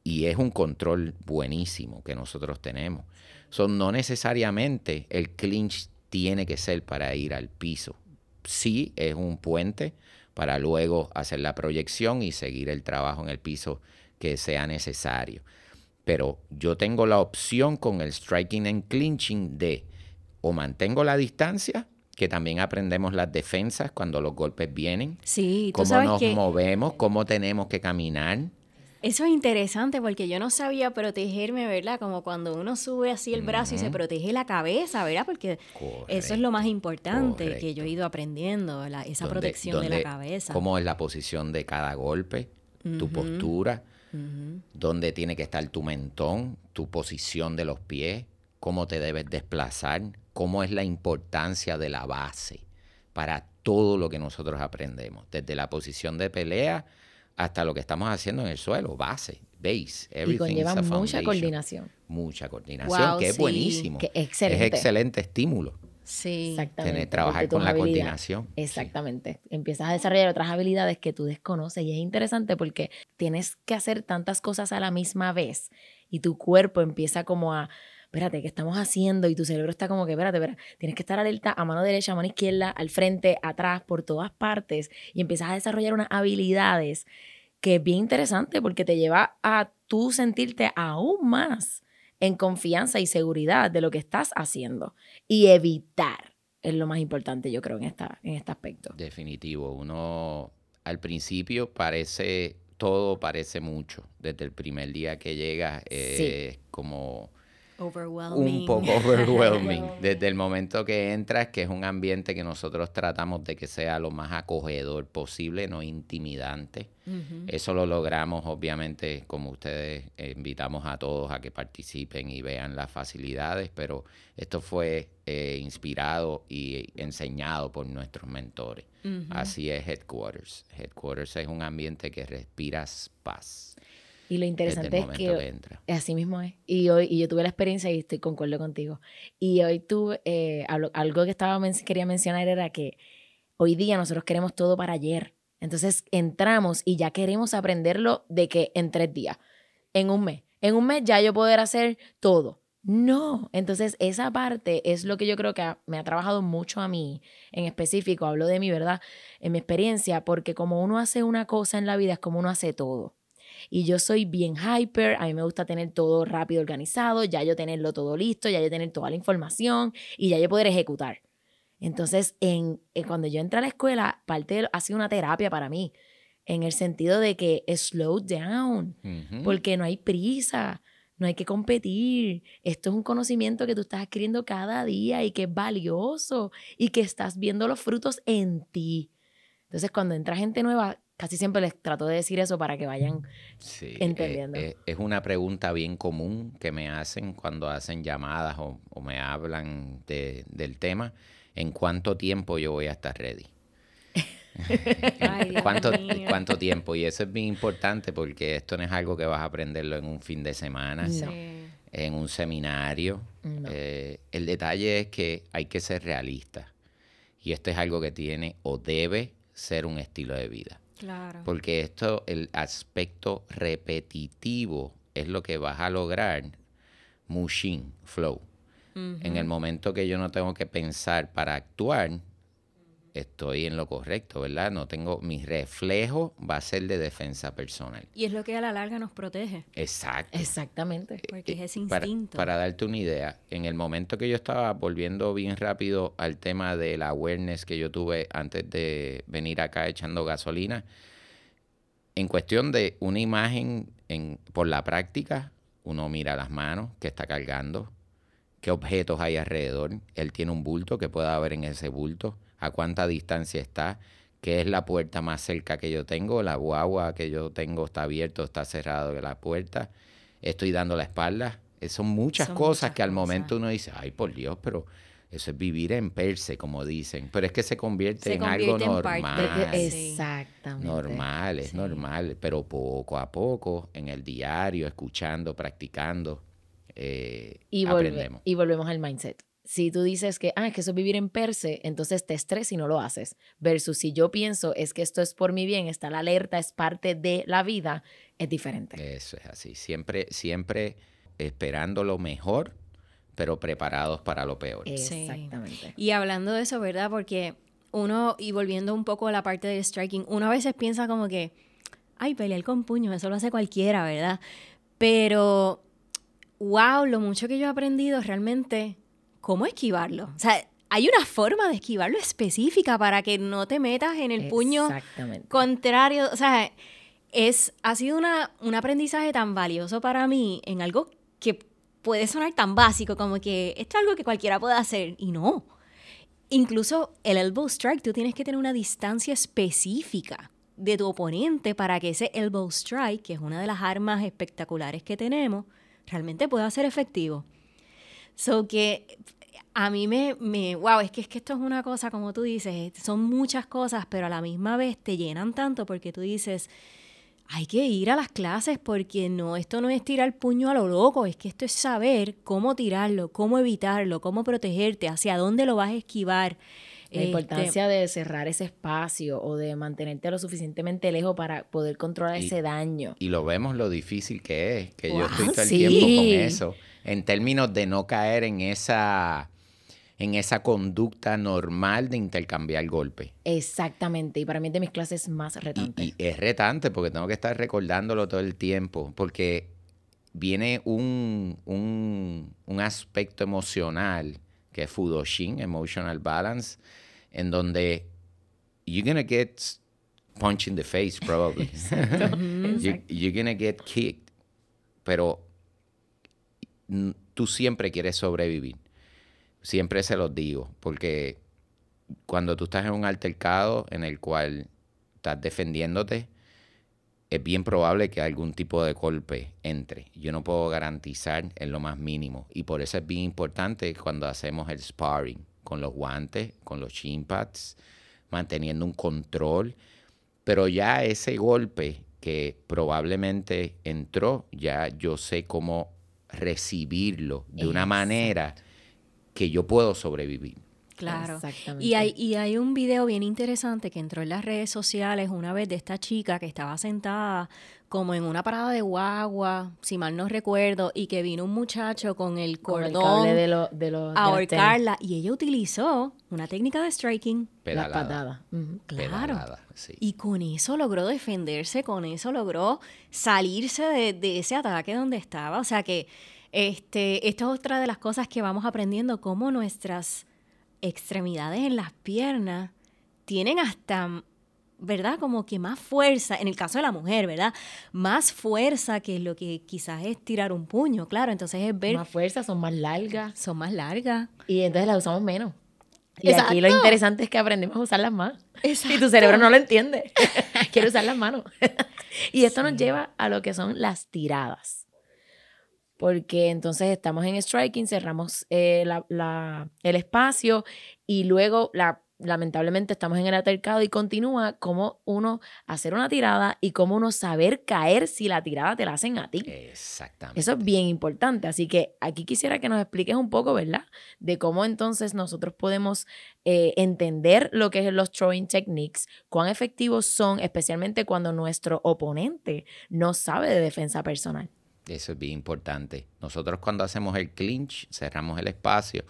Y es un control buenísimo que nosotros tenemos. Son no necesariamente el clinch tiene que ser para ir al piso. Sí es un puente para luego hacer la proyección y seguir el trabajo en el piso que sea necesario. Pero yo tengo la opción con el striking and clinching de o mantengo la distancia, que también aprendemos las defensas cuando los golpes vienen. Sí, cómo nos movemos, cómo tenemos que caminar. Eso es interesante porque yo no sabía protegerme, ¿verdad? Como cuando uno sube así el brazo y se protege la cabeza, ¿verdad? Porque eso es lo más importante que yo he ido aprendiendo, esa protección de la cabeza. ¿Cómo es la posición de cada golpe? Tu postura, dónde tiene que estar tu mentón, tu posición de los pies, cómo te debes desplazar, cómo es la importancia de la base para todo lo que nosotros aprendemos, desde la posición de pelea hasta lo que estamos haciendo en el suelo, base, base. Y conlleva mucha coordinación. Mucha coordinación, que es buenísimo. Que excelente. Es excelente estímulo. Sí, exactamente. Tener, trabajar con la coordinación. Exactamente. Empiezas a desarrollar otras habilidades que tú desconoces y es interesante porque tienes que hacer tantas cosas a la misma vez y tu cuerpo empieza como a, espérate, ¿qué estamos haciendo? Y tu cerebro está como que, espérate, espérate, tienes que estar alerta a mano derecha, a mano izquierda, al frente, atrás, por todas partes y empiezas a desarrollar unas habilidades que es bien interesante porque te lleva a tú sentirte aún más en confianza y seguridad de lo que estás haciendo y evitar es lo más importante, yo creo, en, esta, en este aspecto. Definitivo. Uno al principio parece, todo parece mucho. Desde el primer día que llega, es como un poco overwhelming. Desde el momento que entras, que es un ambiente que nosotros tratamos de que sea lo más acogedor posible, no intimidante. Eso lo logramos, obviamente, como ustedes eh, invitamos a todos a que participen y vean las facilidades, pero esto fue eh, inspirado y enseñado por nuestros mentores. Así es Headquarters. Headquarters es un ambiente que respiras paz. Y lo interesante es que, así mismo es. Y hoy y yo tuve la experiencia y estoy concuerdo contigo. Y hoy tuve eh, algo, que estaba quería mencionar era que hoy día nosotros queremos todo para ayer. Entonces entramos y ya queremos aprenderlo de que en tres días, en un mes. En un mes ya yo poder hacer todo. No, entonces esa parte es lo que yo creo que me ha trabajado mucho a mí en específico, hablo de mi verdad, en mi experiencia, porque como uno hace una cosa en la vida es como uno hace todo. Y yo soy bien hyper, a mí me gusta tener todo rápido organizado, ya yo tenerlo todo listo, ya yo tener toda la información y ya yo poder ejecutar. Entonces, en, eh, cuando yo entré a la escuela, parte ha sido una terapia para mí, en el sentido de que slow down, porque no hay prisa, no hay que competir. Esto es un conocimiento que tú estás adquiriendo cada día y que es valioso y que estás viendo los frutos en ti. Entonces, cuando entra gente nueva, casi siempre les trato de decir eso para que vayan eh, entendiendo. es una pregunta bien común que me hacen cuando hacen llamadas o, me hablan del tema. ¿En cuánto tiempo yo voy a estar ready? ¿Cuánto, ¿Cuánto, tiempo? Y eso es bien importante porque esto no es algo que vas a aprenderlo en un fin de semana, en un seminario. Eh, el detalle es que hay que ser realista. Y esto es algo que tiene o debe ser un estilo de vida. Porque esto, el aspecto repetitivo es lo que vas a lograr, mushin, flow. En el momento que yo no tengo que pensar para actuar, estoy en lo correcto, ¿verdad? No tengo, mi reflejo va a ser de defensa personal. Y es lo que a la larga nos protege. Exacto. Exactamente. Eh, Porque es ese instinto. Para, darte una idea, en el momento que yo estaba volviendo bien rápido al tema de la awareness que yo tuve antes de venir acá echando gasolina, en cuestión de una imagen en, por la práctica, uno mira las manos que está cargando, qué objetos hay alrededor, él tiene un bulto que pueda haber en ese bulto a cuánta distancia está, qué es la puerta más cerca que yo tengo, la guagua que yo tengo está abierto, está cerrado la puerta, estoy dando la espalda. Eh, son muchas cosas que al momento uno dice, ay por Dios, pero eso es vivir en perse, como dicen. Pero es que se convierte, en algo normal. Exactamente. Normal, es normal. Pero poco a poco, en el diario, escuchando, practicando, eh, y aprendemos. Y volvemos al mindset si tú dices que, ah, es que eso es vivir en perse, entonces te estresas y no lo haces. Versus si yo pienso, es que esto es por mi bien, está la alerta, es parte de la vida, es diferente. Eso es así. Siempre, siempre esperando lo mejor, pero preparados para lo peor. Exactamente. Y hablando de eso, ¿verdad? Porque uno, y volviendo un poco a la parte del striking, uno a veces piensa como que, ay, pelear con puño, eso lo hace cualquiera, ¿verdad? Pero, wow, lo mucho que yo he aprendido realmente cómo esquivarlo. O sea, hay una forma de esquivarlo específica para que no te metas en el puño contrario. O sea, es, ha sido una, un aprendizaje tan valioso para mí en algo que puede sonar tan básico como que esto es algo que cualquiera puede hacer y no. Incluso el elbow strike, tú tienes que tener una distancia específica de tu oponente para que ese elbow strike, que es una de las armas espectaculares que tenemos, realmente pueda ser efectivo. So que a mí me, me, wow, es que, es que esto es una cosa, como tú dices, son muchas cosas, pero a la misma vez te llenan tanto porque tú dices, hay que ir a las clases porque no, esto no es tirar puño a lo loco, es que esto es saber cómo tirarlo, cómo evitarlo, cómo protegerte, hacia dónde lo vas a esquivar. La este importancia de cerrar ese espacio o de mantenerte lo suficientemente lejos para poder controlar ese daño. Y lo vemos lo difícil que es, que yo estoy todo el tiempo con eso, en términos de no caer en esa en esa conducta normal de intercambiar golpes. Exactamente, y para mí es de mis clases más retantes. Y, es retante porque tengo que estar recordándolo todo el tiempo, porque viene un, un, aspecto emocional que es Fudoshin, Emotional Balance, en donde you're gonna get punched in the face probably. you're, you're gonna get kicked, pero tú siempre quieres sobrevivir siempre se los digo, porque cuando tú estás en un altercado en el cual estás defendiéndote, es bien probable que algún tipo de golpe entre. Yo no puedo garantizar en lo más mínimo. Y por eso es bien importante cuando hacemos el sparring con los guantes, con los shin pads, manteniendo un control. Pero ya ese golpe que probablemente entró, ya yo sé cómo recibirlo de una manera que yo puedo sobrevivir. Claro. Y hay, y hay un video bien interesante que entró en las redes sociales una vez de esta chica que estaba sentada como en una parada de guagua, si mal no recuerdo, y que vino un muchacho con el cordón de, de a ahorcarla. Y ella utilizó una técnica de striking. La patada. Claro. Y con eso logró defenderse, con eso logró salirse de, de ese ataque donde estaba. O sea que este, esto es otra de las cosas que vamos aprendiendo, cómo nuestras extremidades en las piernas tienen hasta, ¿verdad? Como que más fuerza, en el caso de la mujer, ¿verdad? Más fuerza que lo que quizás es tirar un puño, claro. Entonces es ver... Más fuerza, son más largas. Son más largas. Y entonces las usamos menos. Y aquí lo interesante es que aprendemos a usarlas más. Y tu cerebro no lo entiende. Quiere usar las manos. y esto nos lleva a lo que son las tiradas porque entonces estamos en striking, cerramos eh, el espacio y luego la, lamentablemente estamos en el altercado y continúa como uno hacer una tirada y cómo uno saber caer si la tirada te la hacen a ti. Exactamente. Eso es bien importante. Así que aquí quisiera que nos expliques un poco, ¿verdad? De cómo entonces nosotros podemos eh, entender lo que es los throwing techniques, cuán efectivos son, especialmente cuando nuestro oponente no sabe de defensa personal. Eso es bien importante. Nosotros cuando hacemos el clinch, cerramos el espacio,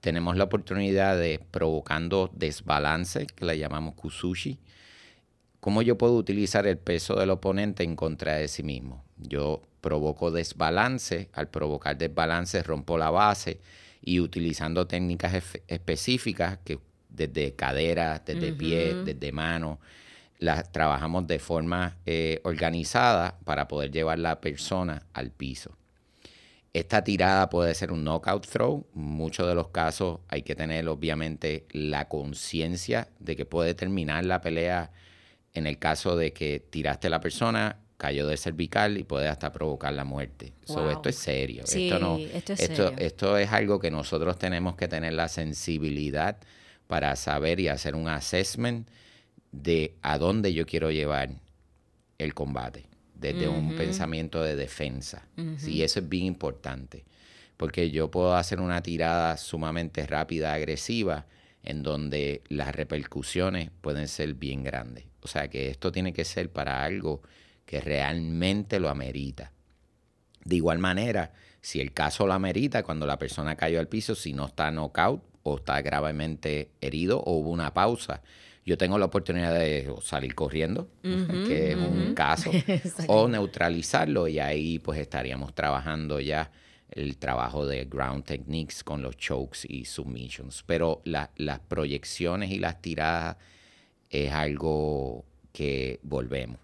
tenemos la oportunidad de, provocando desbalance, que le llamamos kusushi, cómo yo puedo utilizar el peso del oponente en contra de sí mismo. Yo provoco desbalance, al provocar desbalance rompo la base y utilizando técnicas específicas que desde cadera, desde pie, desde mano, las trabajamos de forma eh, organizada para poder llevar la persona al piso. Esta tirada puede ser un knockout throw. Muchos de los casos hay que tener obviamente la conciencia de que puede terminar la pelea en el caso de que tiraste a la persona, cayó de cervical y puede hasta provocar la muerte. esto es serio. esto, no, esto, es esto, esto es algo que nosotros tenemos que tener la sensibilidad para saber y hacer un assessment de a dónde yo quiero llevar el combate, desde un pensamiento de defensa. Y eso es bien importante, porque yo puedo hacer una tirada sumamente rápida, agresiva, en donde las repercusiones pueden ser bien grandes. O sea que esto tiene que ser para algo que realmente lo amerita. De igual manera, si el caso lo amerita, cuando la persona cayó al piso, si no está knockout o está gravemente herido o hubo una pausa, yo tengo la oportunidad de salir corriendo, que es un caso, o neutralizarlo y ahí pues estaríamos trabajando ya el trabajo de ground techniques con los chokes y submissions. Pero las proyecciones y las tiradas es algo que volvemos.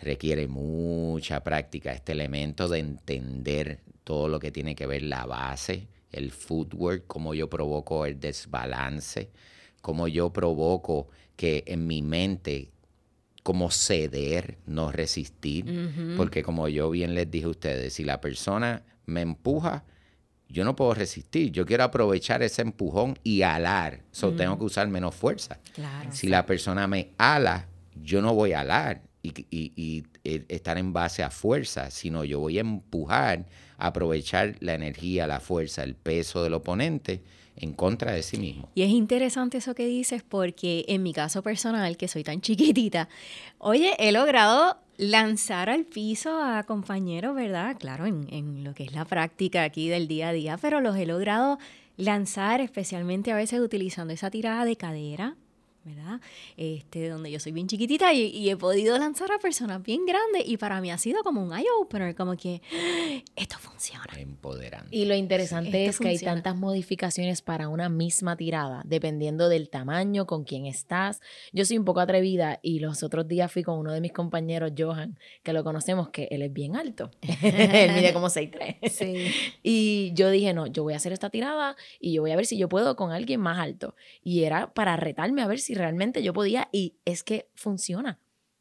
Requiere mucha práctica este elemento de entender todo lo que tiene que ver la base, el footwork, cómo yo provoco el desbalance como yo provoco que en mi mente como ceder, no resistir, porque como yo bien les dije a ustedes, si la persona me empuja, yo no puedo resistir, yo quiero aprovechar ese empujón y alar, so tengo que usar menos fuerza. si la persona me ala, yo no voy a alar y, eh, estar en base a fuerza, sino yo voy a empujar, aprovechar la energía, la fuerza, el peso del oponente en contra de sí mismo. Y es interesante eso que dices porque en mi caso personal, que soy tan chiquitita, oye, he logrado lanzar al piso a compañeros, ¿verdad? Claro, en, lo que es la práctica aquí del día a día, pero los he logrado lanzar especialmente a veces utilizando esa tirada de cadera, ¿verdad? Este, donde yo soy bien chiquitita y, he podido lanzar a personas bien grandes y para mí ha sido como un eye-opener, como que ¡Ah! esto funciona. Empoderante. Y lo interesante es que hay tantas modificaciones para una misma tirada, dependiendo del tamaño, con quién estás. Yo soy un poco atrevida y los otros días fui con uno de mis compañeros, Johan, que lo conocemos, que él es bien alto. él mide como 6'3". Sí. y yo dije, no, yo voy a hacer esta tirada y yo voy a ver si yo puedo con alguien más alto. Y era para retarme a ver si si realmente yo podía y es que funciona.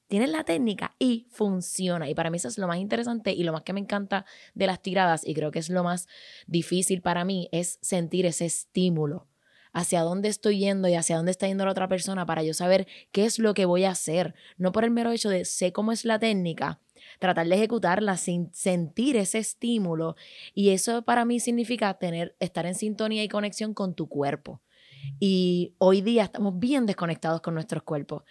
Tienes la técnica y funciona. Y para mí eso es lo más interesante y lo más que me encanta de las tiradas y creo que es lo más difícil para mí es sentir ese estímulo hacia dónde estoy yendo y hacia dónde está yendo la otra persona para yo saber qué es lo que voy a hacer. No por el mero hecho de sé cómo es la técnica, tratar de ejecutarla sin sentir ese estímulo. Y eso para mí significa tener, estar en sintonía y conexión con tu cuerpo. Y hoy día estamos bien desconectados con nuestros cuerpos.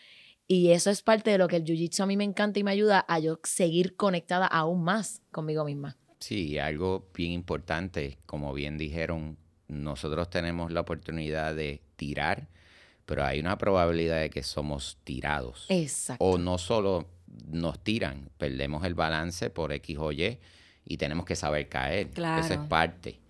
Y eso es parte de lo que el Jiu-Jitsu a mí me encanta y me ayuda a yo seguir conectada aún más conmigo misma. Sí, algo bien importante, como bien dijeron, nosotros tenemos la oportunidad de tirar, pero hay una probabilidad de que somos tirados. Exacto. O no solo nos tiran, perdemos el balance por X o Y y tenemos que saber caer. Claro. Eso es parte.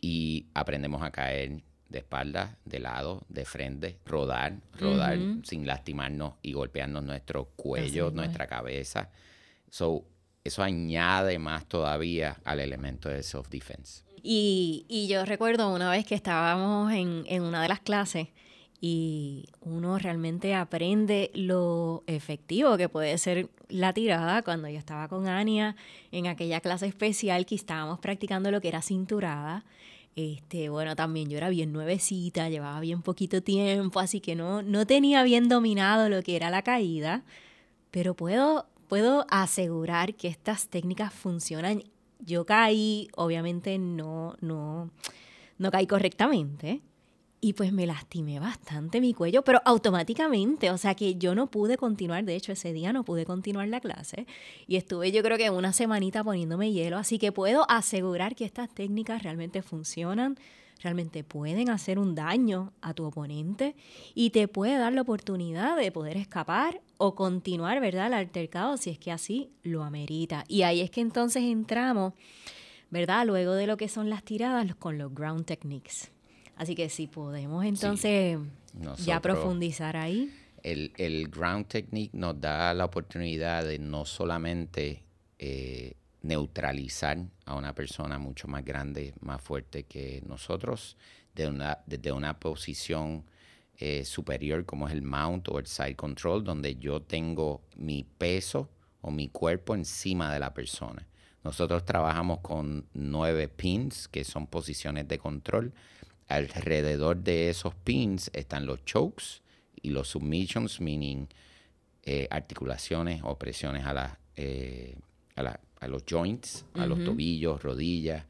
Y aprendemos a caer de espalda, de lado, de frente, rodar, rodar sin lastimarnos y golpearnos nuestro cuello, nuestra cabeza. So, eso añade más todavía al elemento de self-defense. Y, y, yo recuerdo una vez que estábamos en, en una de las clases y uno realmente aprende lo efectivo que puede ser la tirada. Cuando yo estaba con Ania en aquella clase especial que estábamos practicando lo que era cinturada, este, bueno, también yo era bien nuevecita, llevaba bien poquito tiempo, así que no, no tenía bien dominado lo que era la caída, pero puedo, puedo asegurar que estas técnicas funcionan. Yo caí, obviamente no, no, no caí correctamente, y pues me lastimé bastante mi cuello, pero automáticamente, o sea que yo no pude continuar, de hecho ese día no pude continuar la clase y estuve yo creo que una semanita poniéndome hielo, así que puedo asegurar que estas técnicas realmente funcionan, realmente pueden hacer un daño a tu oponente y te puede dar la oportunidad de poder escapar o continuar, ¿verdad? El altercado si es que así lo amerita. Y ahí es que entonces entramos, ¿verdad? Luego de lo que son las tiradas con los ground techniques. Así que si podemos entonces ya profundizar ahí. El, el, ground technique nos da la oportunidad de no solamente eh, neutralizar a una persona mucho más grande, más fuerte que nosotros, de una, desde una posición eh, superior como es el mount o el side control, donde yo tengo mi peso o mi cuerpo encima de la persona. Nosotros trabajamos con nueve pins, que son posiciones de control, alrededor de esos pins están los chokes y los submissions, meaning eh, articulaciones o presiones a, eh, a, los joints, a los tobillos, rodillas.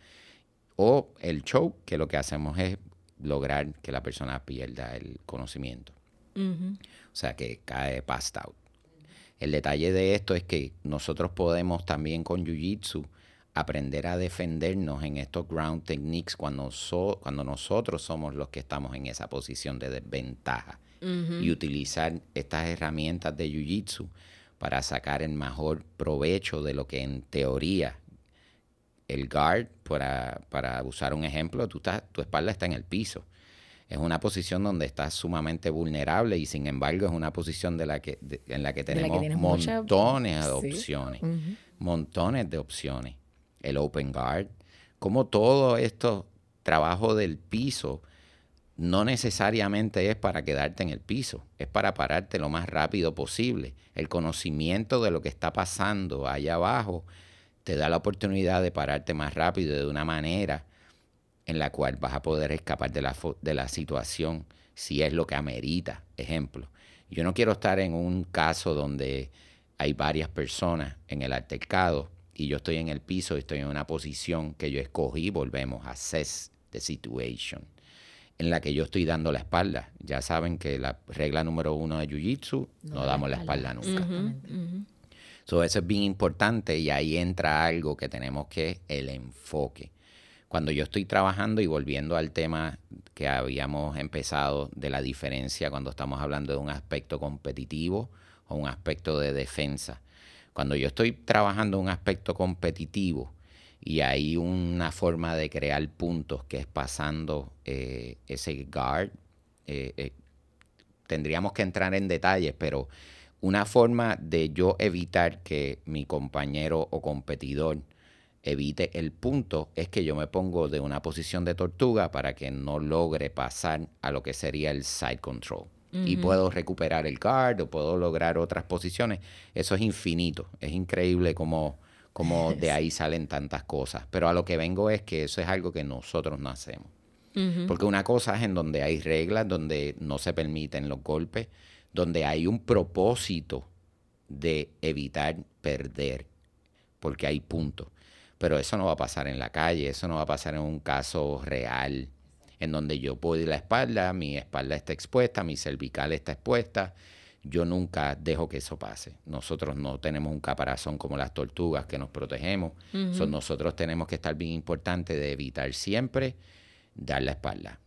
O el choke, que lo que hacemos es lograr que la persona pierda el conocimiento. O sea, que cae passed out. El detalle de esto es que nosotros podemos también con Jiu-Jitsu aprender a defendernos en estos ground techniques cuando, cuando nosotros somos los que estamos en esa posición de desventaja y utilizar estas herramientas de Jiu-Jitsu para sacar el mejor provecho de lo que en teoría el guard, para, para usar un ejemplo, tú estás, tu espalda está en el piso. Es una posición donde estás sumamente vulnerable y sin embargo es una posición de la que, en la que tenemos montones de opciones. Montones de opciones el open guard, como todo esto trabajo del piso no necesariamente es para quedarte en el piso, es para pararte lo más rápido posible. El conocimiento de lo que está pasando allá abajo te da la oportunidad de pararte más rápido de una manera en la cual vas a poder escapar de la, de la situación si es lo que amerita. Ejemplo, yo no quiero estar en un caso donde hay varias personas en el altercado y yo estoy en el piso y estoy en una posición que yo escogí, volvemos a assess the situation, en la que yo estoy dando la espalda. Ya saben que la regla número uno de Jiu-Jitsu, no, damos la espalda, nunca. eso es bien importante y ahí entra algo que tenemos que, el enfoque. Cuando yo estoy trabajando y volviendo al tema que habíamos empezado de la diferencia cuando estamos hablando de un aspecto competitivo o un aspecto de defensa cuando yo estoy trabajando un aspecto competitivo y hay una forma de crear puntos que es pasando eh, ese guard, eh, eh, tendríamos que entrar en detalles, pero una forma de yo evitar que mi compañero o competidor evite el punto es que yo me pongo de una posición de tortuga para que no logre pasar a lo que sería el side control y puedo recuperar el card o puedo lograr otras posiciones. Eso es infinito. Es increíble como, como de ahí salen tantas cosas. Pero a lo que vengo es que eso es algo que nosotros no hacemos. Porque una cosa es en donde hay reglas, donde no se permiten los golpes, donde hay un propósito de evitar perder, porque hay puntos. Pero eso no va a pasar en la calle, eso no va a pasar en un caso real en donde yo puedo ir la espalda, mi espalda está expuesta, mi cervical está expuesta. Yo nunca dejo que eso pase. Nosotros no tenemos un caparazón como las tortugas que nos protegemos. nosotros tenemos que estar bien importante de evitar siempre dar la espalda.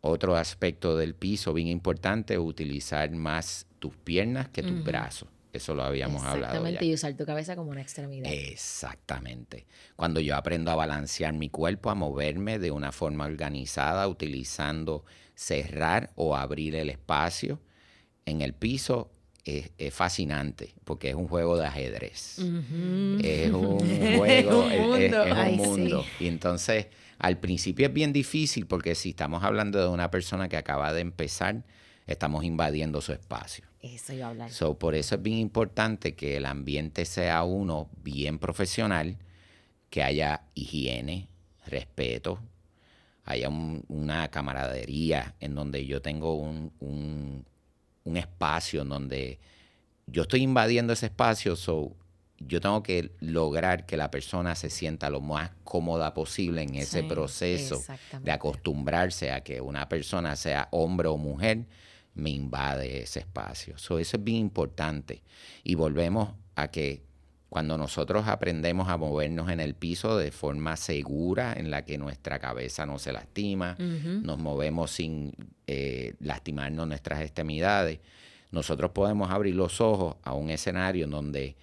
Otro aspecto del piso bien importante es utilizar más tus piernas que tus brazos. Eso lo habíamos hablado. Exactamente, y usar tu cabeza como una extremidad. Exactamente. Cuando yo aprendo a balancear mi cuerpo, a moverme de una forma organizada, utilizando cerrar o abrir el espacio en el piso, es, fascinante porque es un juego de ajedrez. Es un juego, es, un mundo. Y entonces, al principio es bien difícil porque si estamos hablando de una persona que acaba de empezar, estamos invadiendo su espacio. Eso iba a hablar. por eso es bien importante que el ambiente sea uno bien profesional, que haya higiene, respeto, haya una camaradería en donde yo tengo un, un, espacio en donde yo estoy invadiendo ese espacio, so yo tengo que lograr que la persona se sienta lo más cómoda posible en ese proceso de acostumbrarse a que una persona sea hombre o mujer me invade ese espacio. eso es bien importante. Y volvemos a que cuando nosotros aprendemos a movernos en el piso de forma segura, en la que nuestra cabeza no se lastima, nos movemos sin eh, lastimarnos nuestras extremidades, nosotros podemos abrir los ojos a un escenario en donde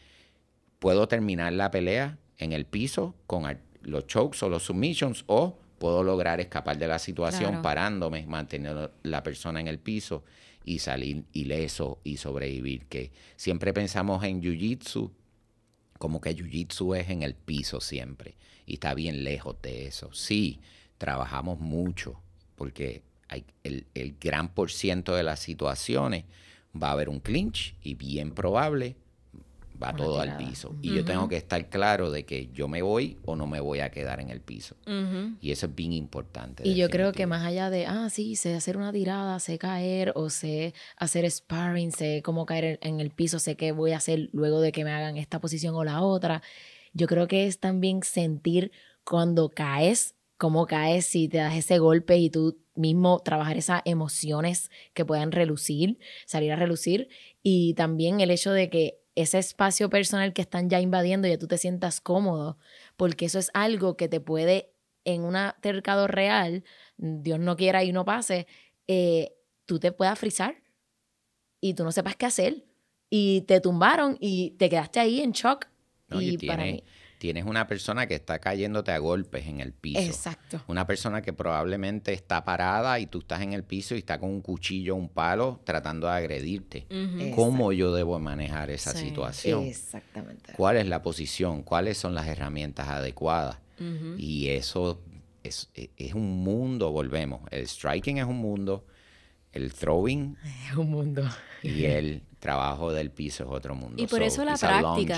puedo terminar la pelea en el piso con los chokes o los submissions o puedo lograr escapar de la situación parándome, manteniendo la persona en el piso y salir ileso y sobrevivir. Que siempre pensamos en Jiu-Jitsu como que Jiu-Jitsu es en el piso siempre y está bien lejos de eso. Sí, trabajamos mucho porque hay el, el gran por ciento de las situaciones va a haber un clinch y bien probable va todo al piso. Y yo tengo que estar claro de que yo me voy o no me voy a quedar en el piso. Y eso es bien importante. Y yo creo que más allá de, ah, sí, sé hacer una tirada, sé caer o sé hacer sparring, sé cómo caer en el piso, sé qué voy a hacer luego de que me hagan esta posición o la otra. Yo creo que es también sentir cuando caes, cómo caes, si te das ese golpe y tú mismo trabajar esas emociones que puedan relucir, salir a relucir. Y también el hecho de que ese espacio personal que están ya invadiendo, ya tú te sientas cómodo, porque eso es algo que te puede, en un tercado real, Dios no quiera y no pase, eh, tú te puedas frizar y tú no sepas qué hacer y te tumbaron y te quedaste ahí en shock. y para mí, tienes una persona que está cayéndote a golpes en el piso. Exacto. Una persona que probablemente está parada y tú estás en el piso y está con un cuchillo, un palo, tratando de agredirte. ¿Cómo yo debo manejar esa situación? Exactamente. ¿Cuál es la posición? ¿Cuáles son las herramientas adecuadas? Y eso es, es un mundo, volvemos. El striking es un mundo, el throwing es un mundo. Y el trabajo del piso es otro mundo. Y por eso la práctica.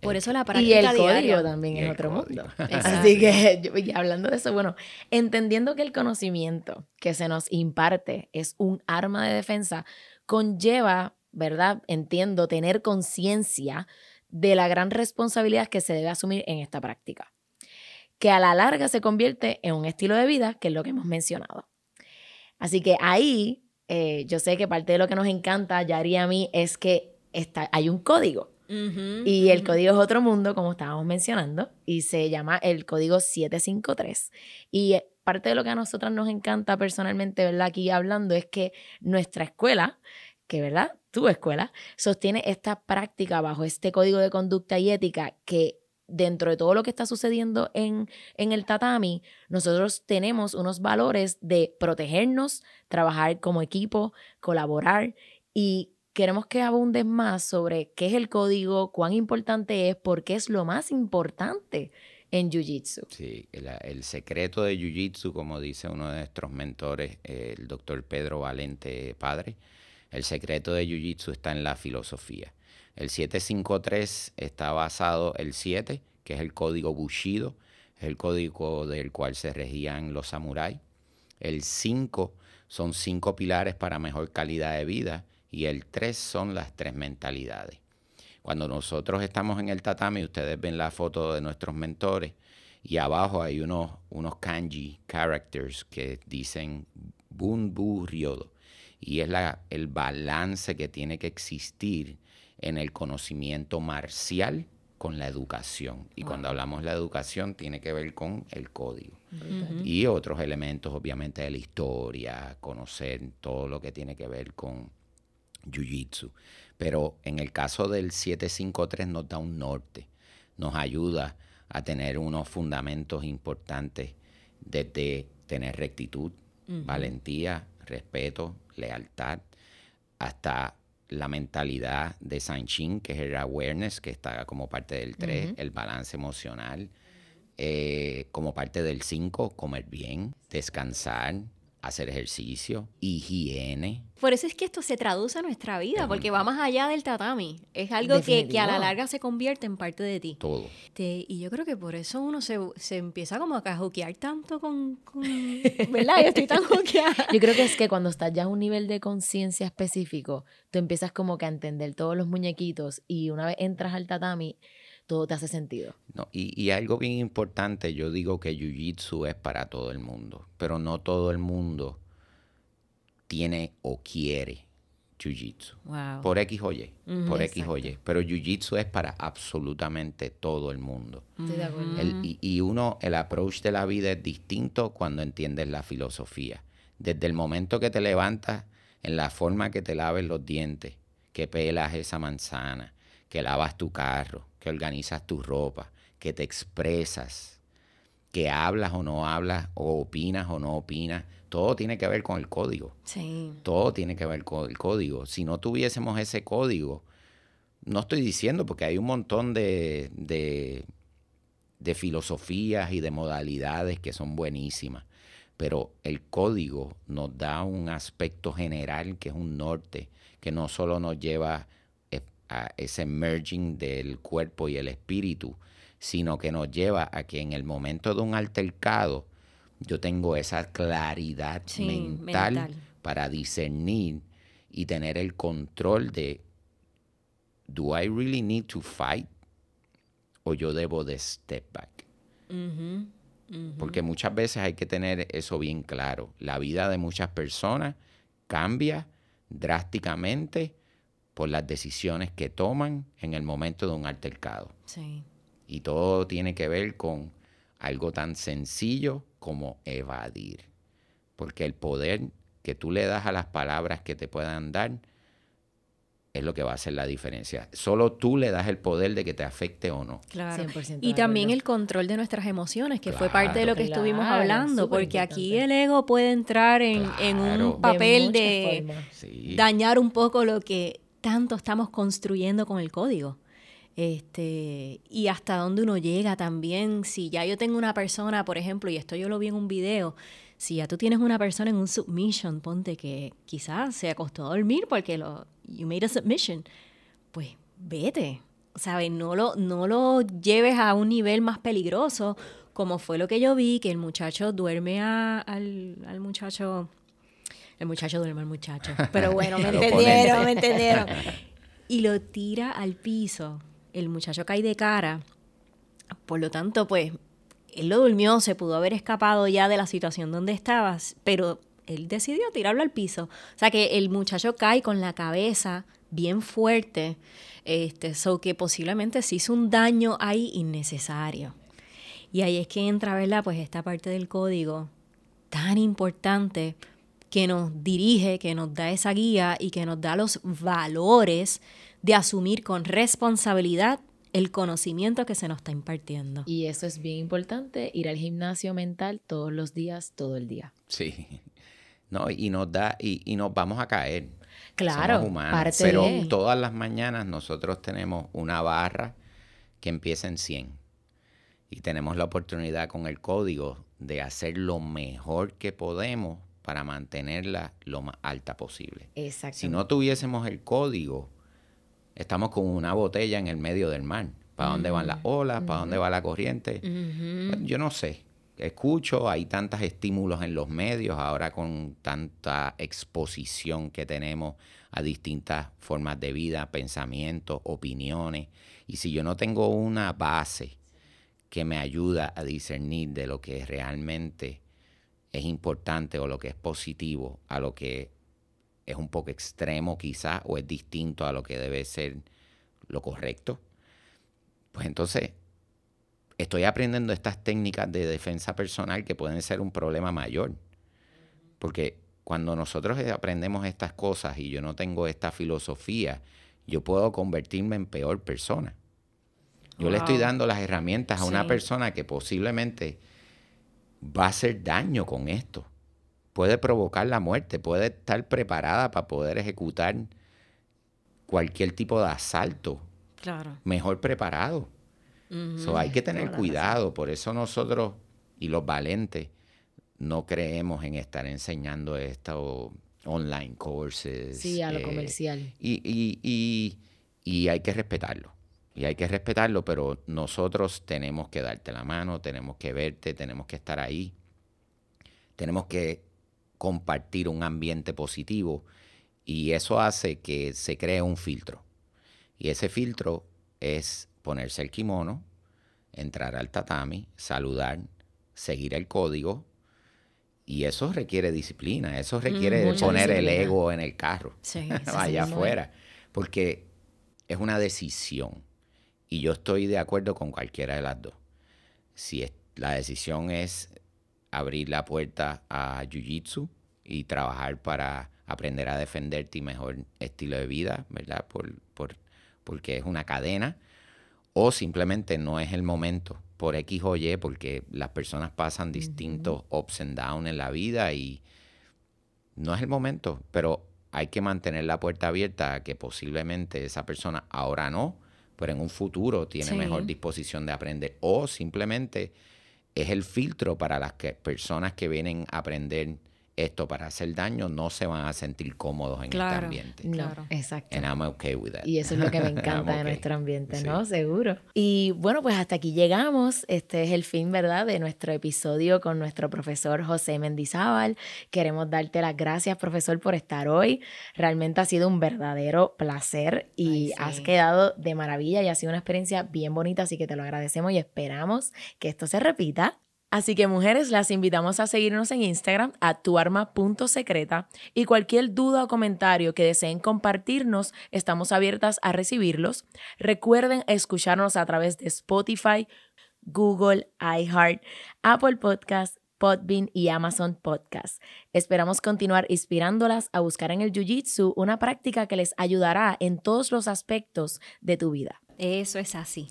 Por eso la práctica. Y el código también es otro mundo. Así que, hablando de eso, bueno, entendiendo que el conocimiento que se nos imparte es un arma de defensa, conlleva ¿verdad? Entiendo tener conciencia de la gran responsabilidad que se debe asumir en esta práctica, que a la larga se convierte en un estilo de vida, que es lo que hemos mencionado. Así que ahí, eh, yo sé que parte de lo que nos encanta, Yari y a mí, es que está, hay un código. y el código es otro mundo, como estábamos mencionando, y se llama el código 753. Y eh, parte de lo que a nosotras nos encanta personalmente, ¿verdad? Aquí hablando, es que nuestra escuela, que, ¿verdad? Tu escuela, sostiene esta práctica bajo este código de conducta y ética que dentro de todo lo que está sucediendo en, en el tatami, nosotros tenemos unos valores de protegernos, trabajar como equipo, colaborar y queremos que abundes más sobre qué es el código, cuán importante es, porque es lo más importante en Jiu-Jitsu. Sí, el, secreto de Jiu-Jitsu, como dice uno de nuestros mentores, el doctor Pedro Valente Padre, el secreto de Jiu-Jitsu está en la filosofía. El 753 está basado, el 7, que es el código Bushido, es el código del cual se regían los samuráis. El 5 son cinco pilares para mejor calidad de vida y el 3 son las tres mentalidades. Cuando nosotros estamos en el tatami, ustedes ven la foto de nuestros mentores y abajo hay unos, unos kanji characters que dicen Bun Bu Ryodo. Y es la, el balance que tiene que existir en el conocimiento marcial con la educación. Y cuando hablamos de la educación, tiene que ver con el código. Y otros elementos, obviamente, de la historia, conocer todo lo que tiene que ver con Jiu-Jitsu. Pero en el caso del 753 nos da un norte, nos ayuda a tener unos fundamentos importantes desde tener rectitud, valentía, respeto, lealtad, hasta la mentalidad de Sanchin, que es el awareness, que está como parte del 3, el balance emocional, eh, como parte del 5, comer bien, descansar, hacer ejercicio, higiene. Por eso es que esto se traduce a nuestra vida, porque va más allá del tatami. Es algo que, a la larga se convierte en parte de ti. Todo. y yo creo que por eso uno se, empieza como a juquear tanto con, ¿Verdad? Yo estoy tan juqueada. Yo creo que es que cuando estás ya a un nivel de conciencia específico, tú empiezas como que a entender todos los muñequitos y una vez entras al tatami todo te hace sentido. No, y, algo bien importante, yo digo que Jiu-Jitsu es para todo el mundo, pero no todo el mundo tiene o quiere Jiu-Jitsu. Por X o Y, por X o Y. Pero Jiu-Jitsu es para absolutamente todo el mundo. Estoy de acuerdo. y, y, uno, el approach de la vida es distinto cuando entiendes la filosofía. Desde el momento que te levantas, en la forma que te laves los dientes, que pelas esa manzana, que lavas tu carro, que organizas tu ropa, que te expresas, que hablas o no hablas, o opinas o no opinas. Todo tiene que ver con el código. Sí. Todo tiene que ver con el código. Si no tuviésemos ese código, no estoy diciendo porque hay un montón de, de, de filosofías y de modalidades que son buenísimas, pero el código nos da un aspecto general que es un norte, que no solo nos lleva a ese merging del cuerpo y el espíritu, sino que nos lleva a que en el momento de un altercado yo tengo esa claridad mental, para discernir y tener el control de, ¿do I really need to fight? ¿O yo debo de step back? Porque muchas veces hay que tener eso bien claro. La vida de muchas personas cambia drásticamente por las decisiones que toman en el momento de un altercado. Sí. Y todo tiene que ver con algo tan sencillo como evadir. Porque el poder que tú le das a las palabras que te puedan dar es lo que va a hacer la diferencia. Solo tú le das el poder de que te afecte o no. Claro. Y también el control de nuestras emociones, que fue parte de lo que estuvimos hablando, porque aquí el ego puede entrar en, un papel de, dañar un poco lo que tanto estamos construyendo con el código. Este, y hasta dónde uno llega también. Si ya yo tengo una persona, por ejemplo, y esto yo lo vi en un video, si ya tú tienes una persona en un submission, ponte que quizás se acostó a dormir porque lo, you made a submission, pues vete. ¿Sabes? No lo, no lo lleves a un nivel más peligroso, como fue lo que yo vi, que el muchacho duerme al, al muchacho El muchacho duerme el muchacho. Pero bueno, me entendieron, me entendieron. Y lo tira al piso. El muchacho cae de cara. Por lo tanto, pues, él lo durmió, se pudo haber escapado ya de la situación donde estabas, pero él decidió tirarlo al piso. O sea que el muchacho cae con la cabeza bien fuerte, este, so que posiblemente se hizo un daño ahí innecesario. Y ahí es que entra, ¿verdad? Pues esta parte del código tan importante que nos dirige, que nos da esa guía y que nos da los valores de asumir con responsabilidad el conocimiento que se nos está impartiendo. Y eso es bien importante, ir al gimnasio mental todos los días, todo el día. Sí. No, y nos da, y, y nos vamos a caer. Claro, humanos, pero todas las mañanas nosotros tenemos una barra que empieza en 100 y tenemos la oportunidad con el código de hacer lo mejor que podemos para mantenerla lo más alta posible. Exacto. Si no tuviésemos el código, estamos con una botella en el medio del mar. ¿Para dónde van las mm, olas? ¿Para dónde va la corriente? Yo no sé. Escucho, hay tantos estímulos en los medios ahora con tanta exposición que tenemos a distintas formas de vida, pensamientos, opiniones. Y si yo no tengo una base que me ayuda a discernir de lo que realmente es importante o lo que es positivo a lo que es un poco extremo quizás o es distinto a lo que debe ser lo correcto, pues entonces estoy aprendiendo estas técnicas de defensa personal que pueden ser un problema mayor. Porque cuando nosotros aprendemos estas cosas y yo no tengo esta filosofía, yo puedo convertirme en peor persona. Yo le estoy dando las herramientas a una persona que posiblemente va a hacer daño con esto. Puede provocar la muerte, puede estar preparada para poder ejecutar cualquier tipo de asalto. Claro. Mejor preparado. hay que tener cuidado. Por eso nosotros y los valentes no creemos en estar enseñando esto online courses. Sí, a lo eh, comercial. Y, y, y hay que respetarlo y hay que respetarlo, pero nosotros tenemos que darte la mano, tenemos que verte, tenemos que estar ahí, tenemos que compartir un ambiente positivo y eso hace que se cree un filtro. Y ese filtro es ponerse el kimono, entrar al tatami, saludar, seguir el código. Y eso requiere disciplina, eso mm, requiere poner el ego en el carro, allá afuera, porque es una decisión y yo estoy de acuerdo con cualquiera de las dos. Si la decisión es abrir la puerta a Jiu-Jitsu y trabajar para aprender a defenderte y mejor estilo de vida, ¿verdad? Por, por, porque es una cadena. O simplemente no es el momento por X o Y, porque las personas pasan distintos ups and downs en la vida y no es el momento, pero hay que mantener la puerta abierta a que posiblemente esa persona ahora no, pero en un futuro tiene mejor disposición de aprender. O simplemente es el filtro para las personas que vienen a aprender esto para hacer daño no se van a sentir cómodos en este ambiente. Claro, exacto. And I'm okay with that. Y eso es lo que me encanta de nuestro ambiente, ¿no? Seguro. Y bueno, pues hasta aquí llegamos. Este es el fin, ¿verdad? De nuestro episodio con nuestro profesor José Mendizábal. Queremos darte las gracias, profesor, por estar hoy. Realmente ha sido un verdadero placer y has quedado de maravilla y ha sido una experiencia bien bonita, así que te lo agradecemos y esperamos que esto se repita Así que mujeres, las invitamos a seguirnos en Instagram a tuarma.secreta y cualquier duda o comentario que deseen compartirnos, estamos abiertas a recibirlos. Recuerden escucharnos a través de Spotify, Google, iHeart, Apple Podcast, Podbean y Amazon Podcast. Esperamos continuar inspirándolas a buscar en el Jiu-Jitsu una práctica que les ayudará en todos los aspectos de tu vida. Eso es así.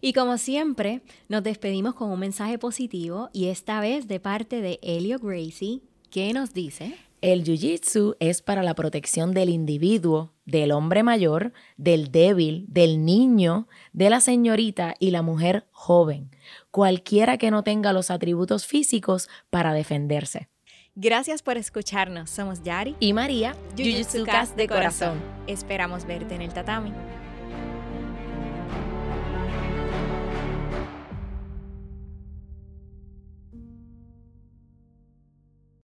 Y como siempre, nos despedimos con un mensaje positivo y esta vez de parte de Elio Gracie, que nos dice... El Jiu-Jitsu es para la protección del individuo, del hombre mayor, del débil, del niño, de la señorita y la mujer joven, cualquiera que no tenga los atributos físicos para defenderse. Gracias por escucharnos. Somos Yari y María, Jiu-Jitsu de corazón. Esperamos verte en el tatami.